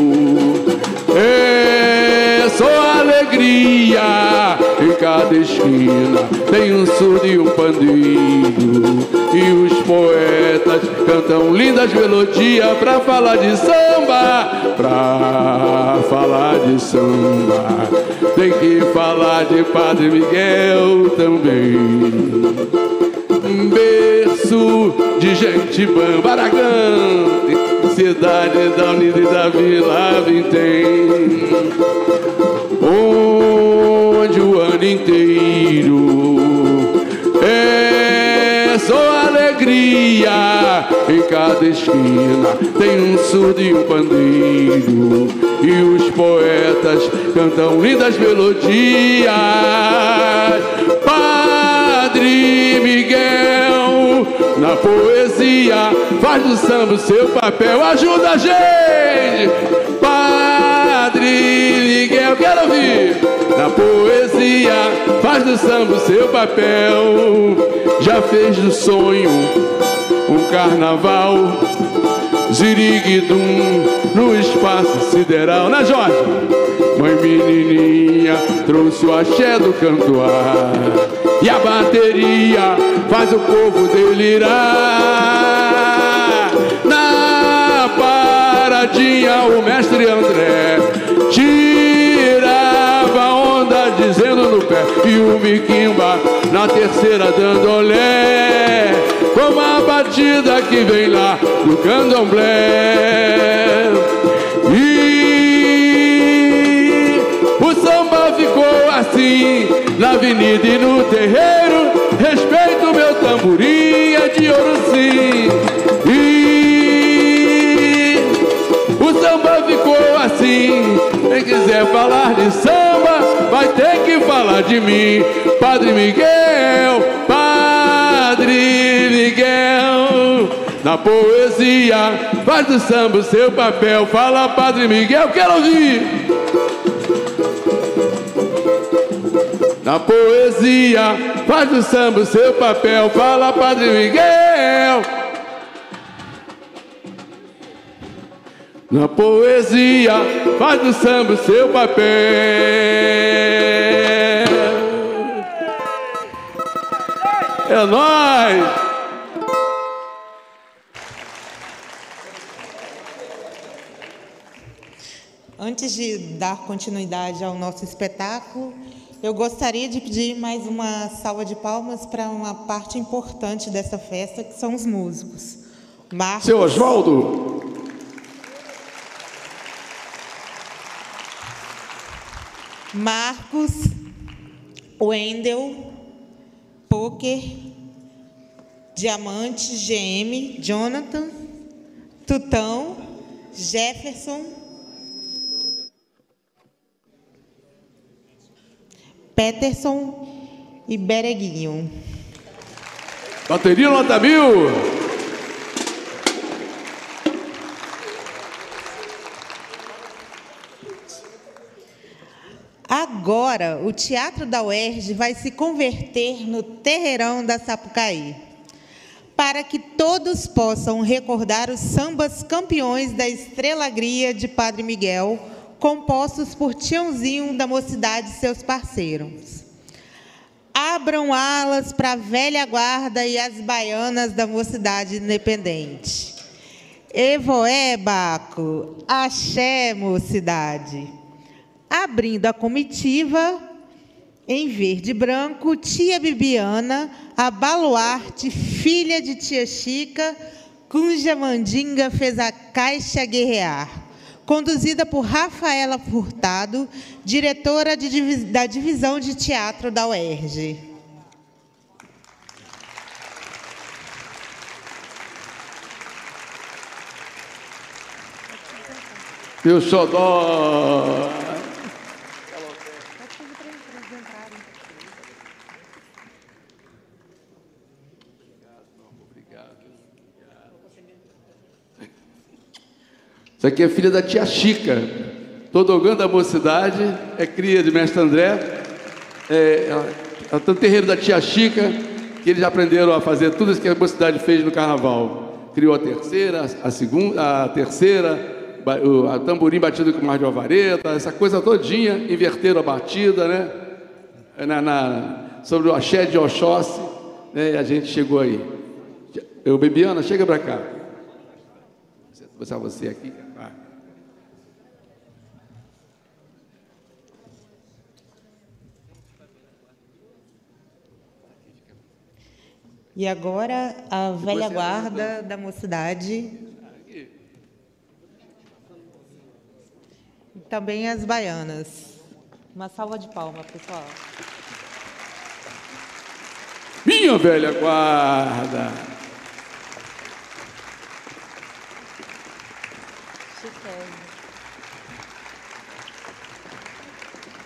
alegria. Em cada esquina tem um surdo e um pandeiro. E os poetas cantam lindas melodias pra falar de samba. Pra falar de samba, tem que falar de Padre Miguel também berço de gente bambaragante, cidade da Unida e da Vila Vintém, onde o ano inteiro é só alegria. Em cada esquina tem um surdo e um pandeiro, e os poetas cantam lindas melodias. Padre Miguel, na poesia, faz do samba o seu papel, ajuda a gente. Miguel, quero ouvir. Na poesia, faz do samba o seu papel, já fez do sonho um carnaval. Ziriguidum no espaço sideral, né Jorge? Mãe menininha trouxe o axé do cantoar E a bateria faz o povo delirar Na paradinha o mestre André onda dizendo no pé E o Miquimba na terceira dando olé Como a batida que vem lá do candomblé e o samba ficou assim na avenida e no terreiro. Respeito meu tamborim é de ouro sim. De mim. Padre Miguel, Padre Miguel. Na poesia, faz do samba o seu papel. Fala, Padre Miguel, quero ouvir. Na poesia, faz do samba o seu papel. Fala, Padre Miguel. Na poesia, faz do samba o seu papel. É nóis! Antes de dar continuidade ao nosso espetáculo, eu gostaria de pedir mais uma salva de palmas para uma parte importante dessa festa, que são os músicos. Marcos, Seu Oswaldo. Marcos, Wendel, Poker, Diamante, GM, Jonathan, Tutão, Jefferson, Peterson e Bereguinho. Bateria nota mil. Agora, o Teatro da UERJ vai se converter no Terreirão da Sapucaí, para que todos possam recordar os sambas campeões da Estrelagria de Padre Miguel, compostos por Tiãozinho da Mocidade e seus parceiros. Abram alas para a velha guarda e as baianas da Mocidade Independente. Evoé, Baco, axé, mocidade. Abrindo a comitiva, em verde e branco, tia Bibiana, a baluarte, filha de tia Chica, cuja mandinga fez a caixa guerrear. Conduzida por Rafaela Furtado, diretora de da divisão de teatro da UERJ. Meu xodó. Isso aqui é filha da tia Chica. Todogã da mocidade, é cria de mestre André. É, ela, ela um terreiro da tia Chica, que eles aprenderam a fazer tudo isso que a mocidade fez no carnaval. criou a terceira, a segunda, a terceira, o tamborim batido com mar de alvareta, essa coisa todinha, inverteram a batida, né? Na, na- sobre o axé de Oxóssi, né? E a gente chegou aí. Eu, Bebiana, chega para cá. Vou você aqui. Vai. E agora a velha guarda da mocidade. E também as baianas. Uma salva de palmas, pessoal. Minha velha guarda.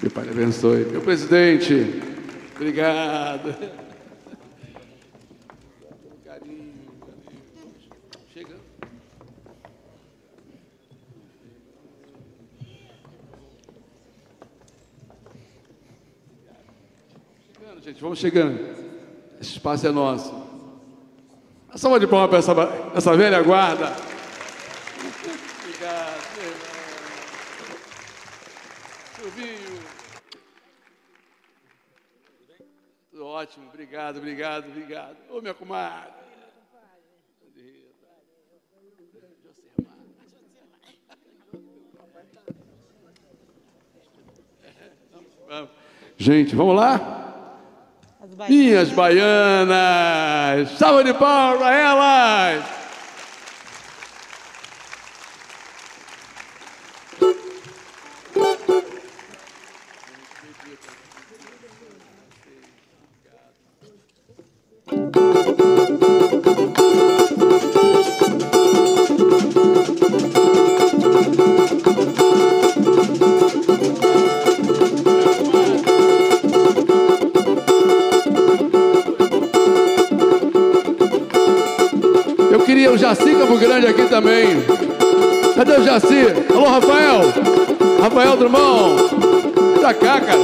Meu Pai abençoe. Meu presidente, obrigado. Gente, vamos chegando. Esse espaço é nosso. Uma salva de palmas para essa, essa velha guarda. Obrigado. Silvinho. Ótimo, obrigado, obrigado, obrigado. Ô, minha comadre. Gente, vamos lá? Minhas baianas! Salva de palmas para elas! Rafael! Rafael Drummond! Pra cá, cara.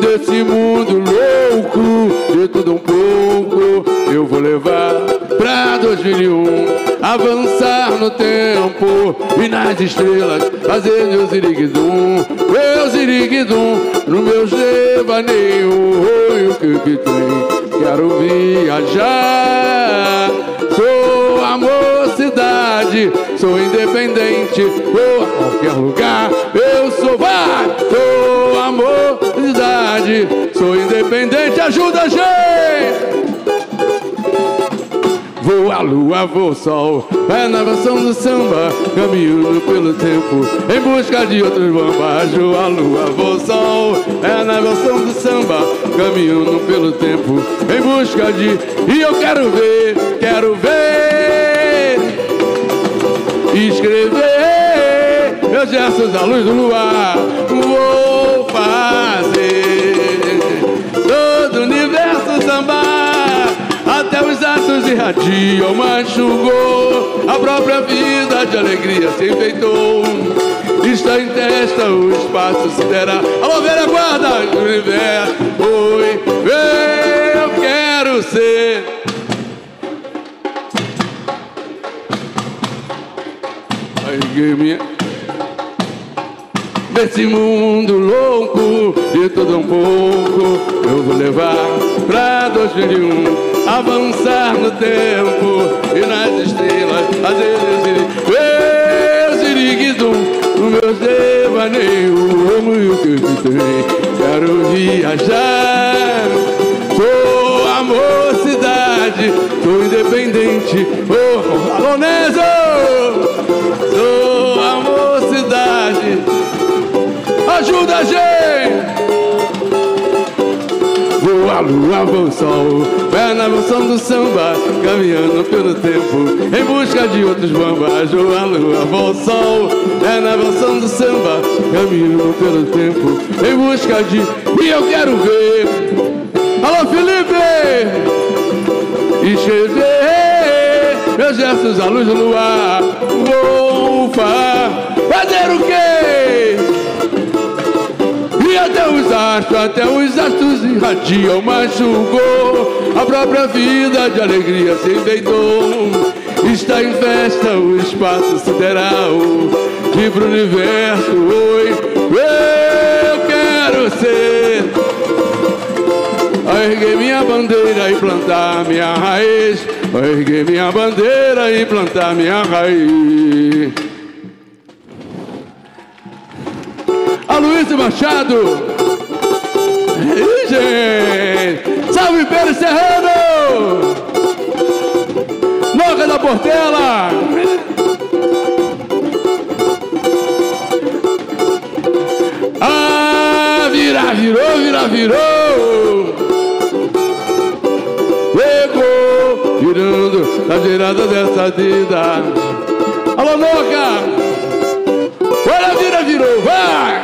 Desse mundo louco, de tudo um pouco, eu vou levar pra 2001. Avançar no tempo e nas estrelas, fazer meu ziriguidum, meu ziriguidum, no meu devaneio, oi, o que que tem? Quero viajar, sou independente, vou a qualquer lugar, eu sou vai, sou a mocidade, sou independente, ajuda a gente! Vou à lua, vou ao sol, é na versão do samba, caminhando pelo tempo, em busca de outros bambas. Vou à lua, vou ao sol, é na versão do samba, caminhando pelo tempo, em busca de. E eu quero ver, quero ver, escrever. Meus gestos à luz do luar. Vou fazer todo o universo sambar. Até os atos irradiam, machucou A própria vida de alegria se enfeitou. Está em testa, o espaço sideral. Alô, velha guarda do universo. Oi, eu quero ser Minha... Desse mundo louco, de tudo um pouco, eu vou levar pra 2001, avançar no tempo e nas estrelas, fazer esse ziriguidum, no meu devaneio, amo o que tem, quero viajar, ajuda a gente. Vou à lua, ao sol, pé na emoção do samba, caminhando pelo tempo, em busca de outros bambas. Vou à lua, ao sol, pé na emoção do samba, caminhando pelo tempo, em busca de. E eu quero ver. Alô, Felipe! Escrever meus gestos à luz do luar. Vou fa- fazer o quê? Até os astros irradiam, mas julgou a própria vida de alegria se enfeitou. Está em festa o espaço sideral, de pro universo, oi, eu quero ser. A erguer minha bandeira e plantar minha raiz, a erguer minha bandeira e plantar minha raiz. Aloysio Machado. Gente. Salve Pedro Serrano. Noga da Portela. Ah, vira, virou, vira, virou. Pegou, virando na virada dessa vida. Alô, Noga. Olha, vira, virou, vai!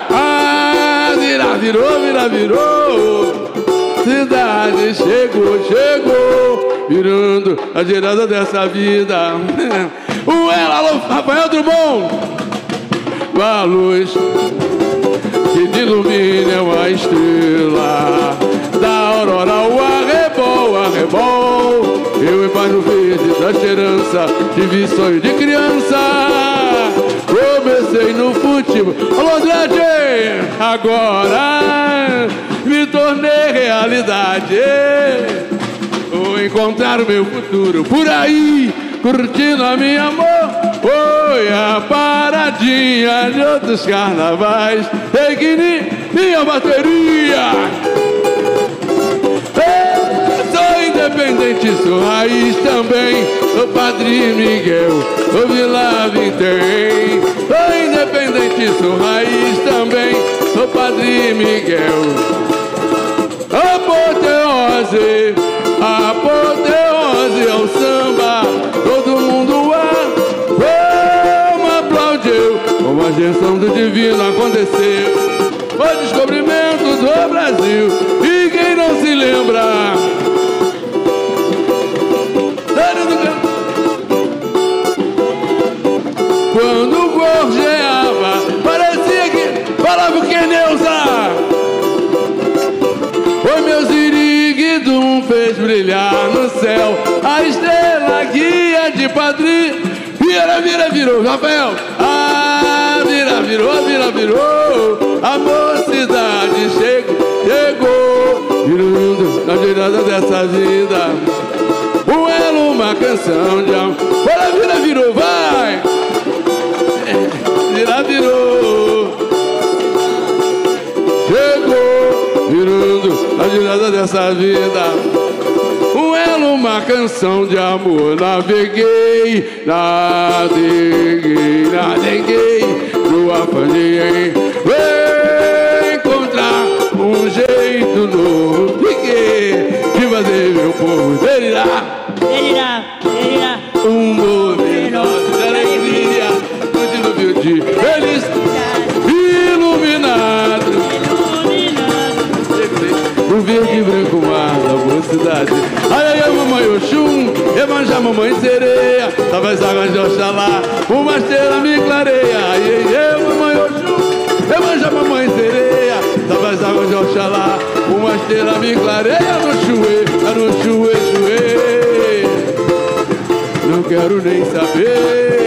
Virou, vira, virou. Cidade chegou, chegou, virando a girada dessa vida. O ela, Rafael Drummond. A luz que ilumina uma estrela da aurora, o arrebol, arrebol. Eu embaixo verde da esperança, tive sonho de criança. Comecei no futebol. Alô, Andrade! Agora realidade. Vou encontrar o meu futuro por aí, curtindo a minha amor. Foi a paradinha de outros carnavais. Peguei minha bateria. Sou independente, sou raiz também. Sou Padre Miguel, o Vila Vintém. Sou independente, sou raiz também. Sou Padre Miguel. Apoteose, apoteose ao samba. Todo mundo a, vamos aplaudir. Como a gestão do divino aconteceu. O descobrimento do Brasil. E quem não se lembra? Brilhar no céu a estrela guia de padrinho. Vira, vira, virou, Rafael. Ah, vira, virou, vira, virou. A mocidade chegou, chegou, virando na virada dessa vida. Um elo, uma canção de amor. Bora, vira, virou, vai. Vira, virou. Chegou, virando a girada dessa vida. Um uma canção de amor. Naveguei, naveguei, naveguei no afã Vem encontrar um jeito novo. Fiquei de fazer meu povo delirar. Delirar, delirar. Um movimento de alegria, no dilúvio de feliz, iluminado. O verde e branco mar da mocidade. Oxum, Emanjá, mamãe sereia. Talvez águas de Oxalá, uma estrela me clareia. Ai, ai, mamãe Oxum, Emanjá, mamãe sereia. Talvez águas de Oxalá, uma estrela me clareia. No chuê, no chuê, chuê. Não quero nem saber.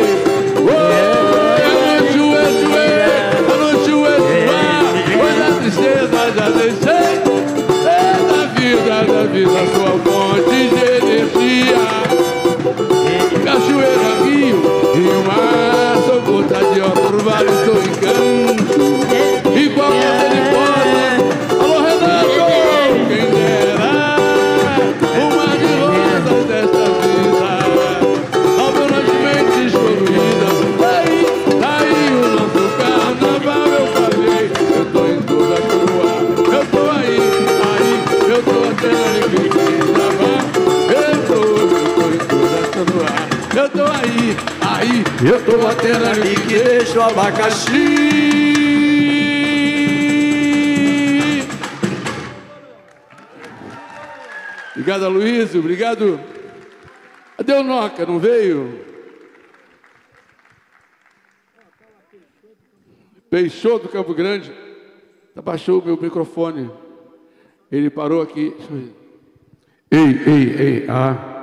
A tristeza já deixei. É da vida, da vida, sua fonte vale, estou em. Eu tô na E que deixa o abacaxi. Obrigado, Aloysio. Obrigado. Cadê o Noca? Não veio? Peixoto do Campo Grande. Abaixou o meu microfone. Ele parou aqui. Ei, ei, ei, ah.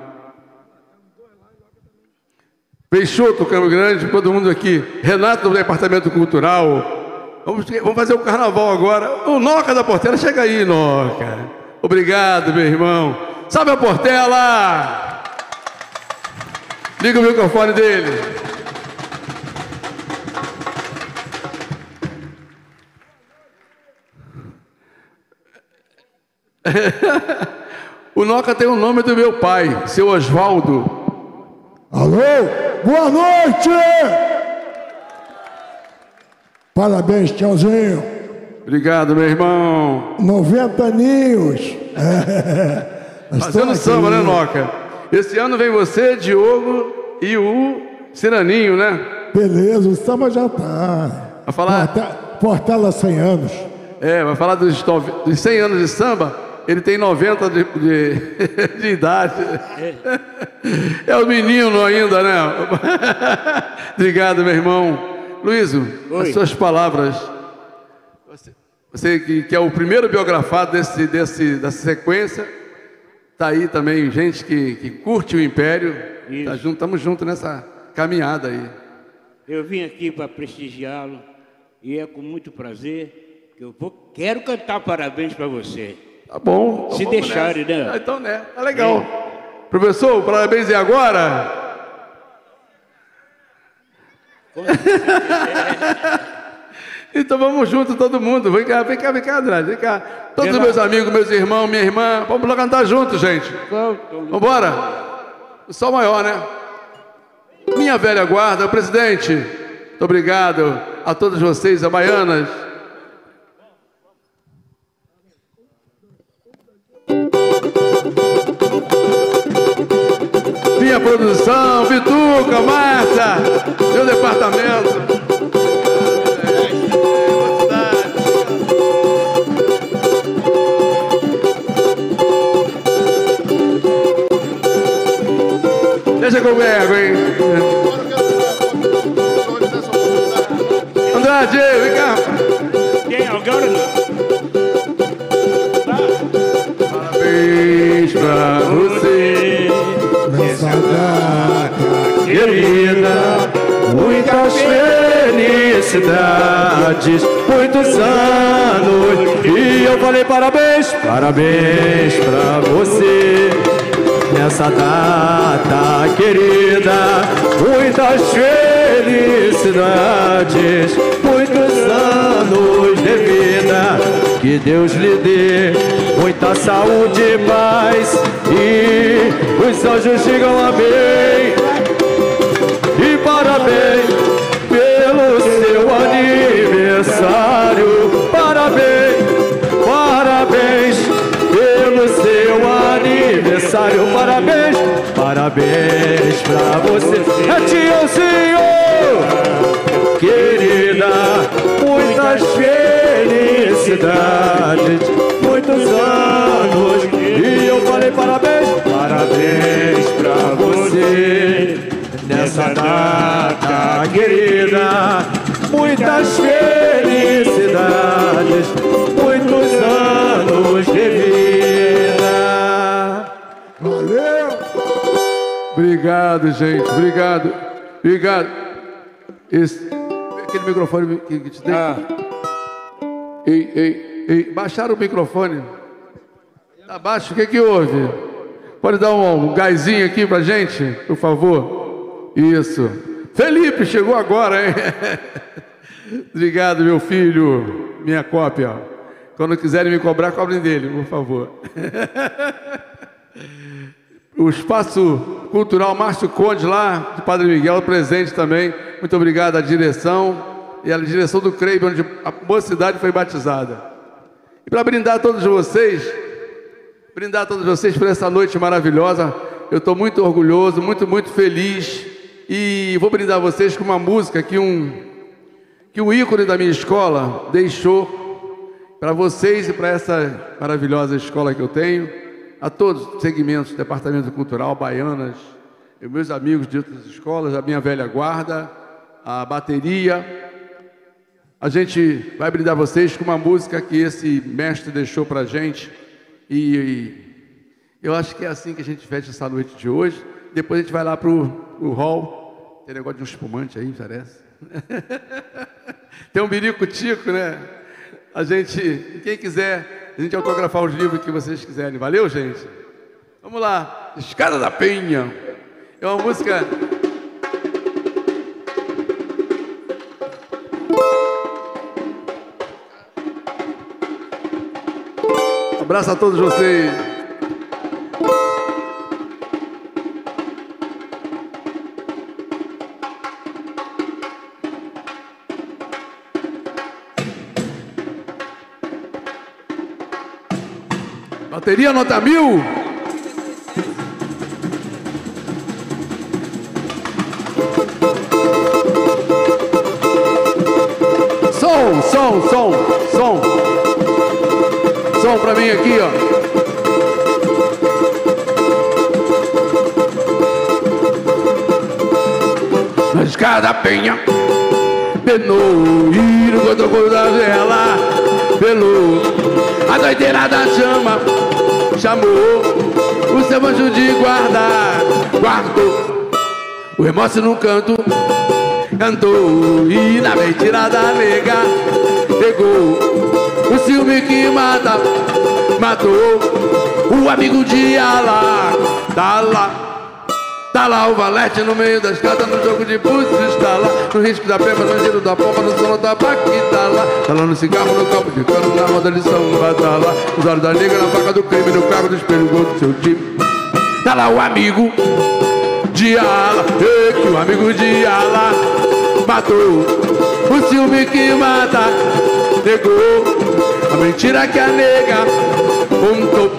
Peixoto, Campo Grande, todo mundo aqui. Renato do Departamento Cultural. Vamos, vamos fazer o carnaval agora. O Noca da Portela, chega aí, Noca. Obrigado, meu irmão. Salve a Portela! Liga o microfone dele. o Noca tem o nome do meu pai, seu Oswaldo. Alô? Boa noite! Parabéns, tchauzinho. Obrigado, meu irmão. 90 aninhos. É. Fazendo samba, né, Noca? Esse ano vem você, Diogo e o Ciraninho, né? Beleza, o samba já tá. Vai falar? Portela, Portela 100 anos. É, vai falar dos, dos 100 anos de samba. Ele tem 90 de, de, de idade. É o menino ainda, né? Obrigado, meu irmão. Luísio, as suas palavras. Você, que, que, é o primeiro biografado desse, desse, dessa sequência. Está aí também gente que, que curte o Império. Tá junto, estamos juntos nessa caminhada aí. Eu vim aqui para prestigiá-lo e é com muito prazer que eu vou, quero cantar parabéns para você. Tá bom. Se deixarem, né? Ah, então, né? Tá legal. É. Professor, parabéns e agora? então vamos junto todo mundo. Vem cá, vem cá, vem cá, Andrade. Vem cá. Todos os meus amigos, meus irmãos, minha irmã. Vamos lá cantar juntos, gente. Vamos embora. O sol maior, né? Minha velha guarda, presidente. Muito obrigado a todos vocês, a baianas. Minha produção, Vituca, Marta, meu departamento. Deixa pego, hein? Andrade, vem cá. Quem? Agora não. Parabéns pra você data querida. Muitas felicidades, muitos anos. E eu falei parabéns, parabéns pra você. Nessa data querida, muitas felicidades, muitos anos de vida. Que Deus lhe dê muita saúde e paz e os anjos digam amém. E parabéns pelo seu aniversário. Parabéns, parabéns pelo seu aniversário. Parabéns, parabéns pra você. É tiozinho, querida, muitas felicidades, muitos anos. E eu falei parabéns, parabéns pra você. Nessa data querida, muitas felicidades, muitos anos de vida. Valeu! Obrigado, gente. Obrigado. Obrigado. Esse, aquele microfone que, que te dei. Ei, ei, ei. Baixaram o microfone. Tá baixo, o que que houve? Pode dar um, um gásinho aqui pra gente, por favor? Isso. Felipe, chegou agora, hein? Obrigado, meu filho. Minha cópia. Quando quiserem me cobrar, cobrem dele, por favor. O Espaço Cultural Márcio Conde, lá de Padre Miguel, presente também. Muito obrigado à direção e à direção do CREIB, onde a mocidade foi batizada. E para brindar a todos vocês, brindar a todos vocês por essa noite maravilhosa, eu estou muito orgulhoso, muito, muito feliz. E vou brindar vocês com uma música que um, que um ícone da minha escola deixou para vocês e para essa maravilhosa escola que eu tenho a todos os segmentos, Departamento Cultural, Baianas, meus amigos de outras escolas, a minha velha guarda, a bateria, a gente vai brindar vocês com uma música que esse mestre deixou para gente. E, e eu acho que é assim que a gente fecha essa noite de hoje. Depois a gente vai lá para o hall. Tem negócio de um espumante aí, parece. Tem um birico-tico, né? A gente, quem quiser, a gente autografar os livros que vocês quiserem. Valeu, gente? Vamos lá. Escada da Penha. É uma música Abraço a todos vocês. Bateria nota mil. Som, som, som, som. Som pra mim aqui, ó. Escada da penha, penou e no cotoco da vela, pelou a doideira da chama, chamou o seu anjo de guarda, guardou. O remorso no canto, cantou e na mentira da nega, pegou. O ciúme que mata, matou. O amigo de Alá, tá lá. Tá lá o valete no meio da escada, no jogo de pulsos, está lá. No risco da pemba, no giro da pomba, no sono da tá lá no cigarro, no copo de cano, na roda de samba, tá lá Os olhos da liga, na faca do crime, no carro do espelho, gol do seu time. Tá lá o amigo de ala, ei, que o amigo de ala matou. O ciúme que mata, negou. A mentira que a nega contou.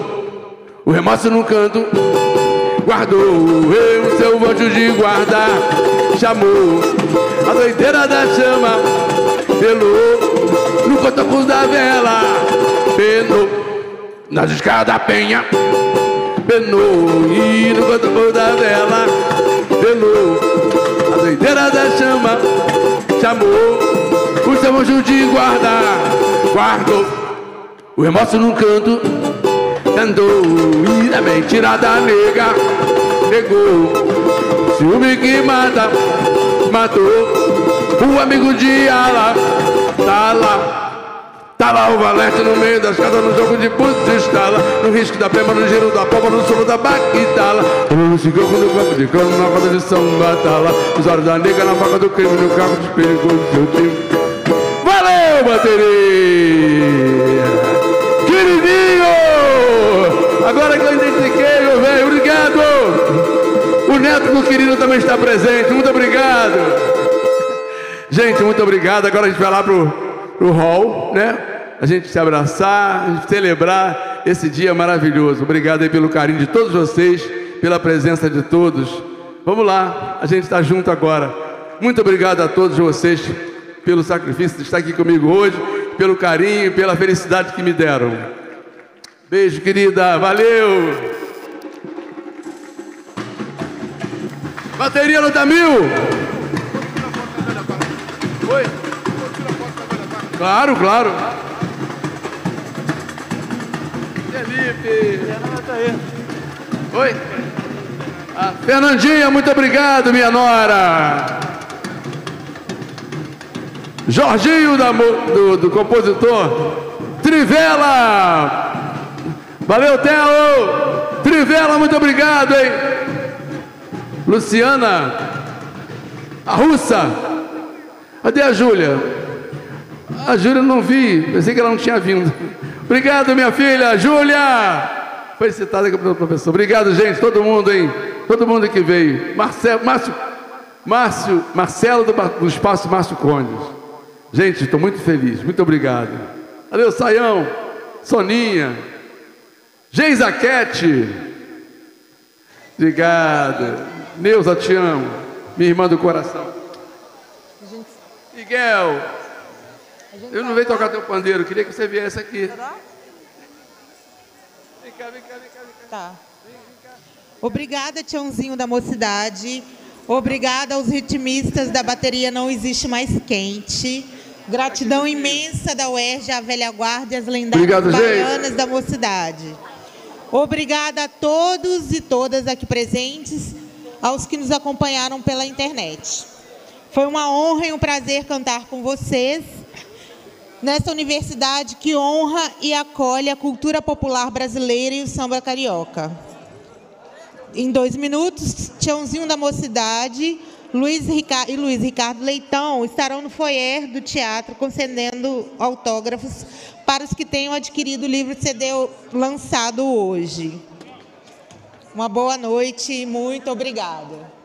O remorso no canto guardou. Eu, o seu anjo de guarda chamou. A doideira da chama pelou no cotocus da vela. Penou nas escadas da penha. Penou e no cotocus da vela. Pelou a doideira da chama. Chamou. O seu anjo de guarda. Guardou. O remorso no canto. Andou e da mentira da nega. Pegou ciúme que mata. Matou. O amigo de ala tá lá Tá lá o valete no meio das casas, no jogo de pulso está lá No risco da pema, no giro da palma, no solo da baquitala No cigarro, no campo de cano, na roda de samba tá lá Os olhos da nega na faca do crime, no carro de perigo do seu time Valeu, bateria! Queridinho! Agora que eu identifiquei, meu velho, obrigado! O neto do querido também está presente, muito obrigado! Gente, muito obrigado. Agora a gente vai lá pro, pro hall, né? A gente se abraçar, a gente celebrar esse dia maravilhoso. Obrigado aí pelo carinho de todos vocês, pela presença de todos. Vamos lá, a gente está junto agora. Muito obrigado a todos vocês pelo sacrifício de estar aqui comigo hoje, pelo carinho, pela felicidade que me deram. Beijo, querida. Valeu. Bateria nota mil. Oi. Claro, claro. Felipe. Oi. Ah, Fernandinha, muito obrigado, minha nora. Jorginho da, do, do compositor. Trivela. Valeu, Theo. Trivela, muito obrigado, hein? Luciana. A russa. Cadê a Júlia? A Júlia não vi. Pensei que ela não tinha vindo. Obrigado, minha filha. Júlia. Foi citada aqui pelo professor. Obrigado, gente. Todo mundo, hein? Todo mundo que veio. Marcelo, Márcio, Márcio, Marcelo do, do Espaço Márcio Condes. Gente, estou muito feliz. Muito obrigado. Valeu, Saião. Soninha. Geisaquete. Obrigado. Neuza, te amo. Minha irmã do coração. Miguel. Eu não veio tocar teu pandeiro, queria que você viesse aqui. Vem cá, vem cá, vem cá. Tá. Obrigada, Tiãozinho da Mocidade. Obrigada aos ritmistas da bateria Não Existe Mais Quente. Gratidão imensa da UERJ, à velha guarda e às lendárias Obrigado, gente. baianas da mocidade. Obrigada a todos e todas aqui presentes, aos que nos acompanharam pela internet. Foi uma honra e um prazer cantar com vocês nessa universidade que honra e acolhe a cultura popular brasileira e o samba carioca. Em dois minutos, Tiãozinho da Mocidade Luiz e Luiz Ricardo Leitão estarão no foyer do teatro concedendo autógrafos para os que tenham adquirido o livro CD lançado hoje. Uma boa noite e muito obrigada.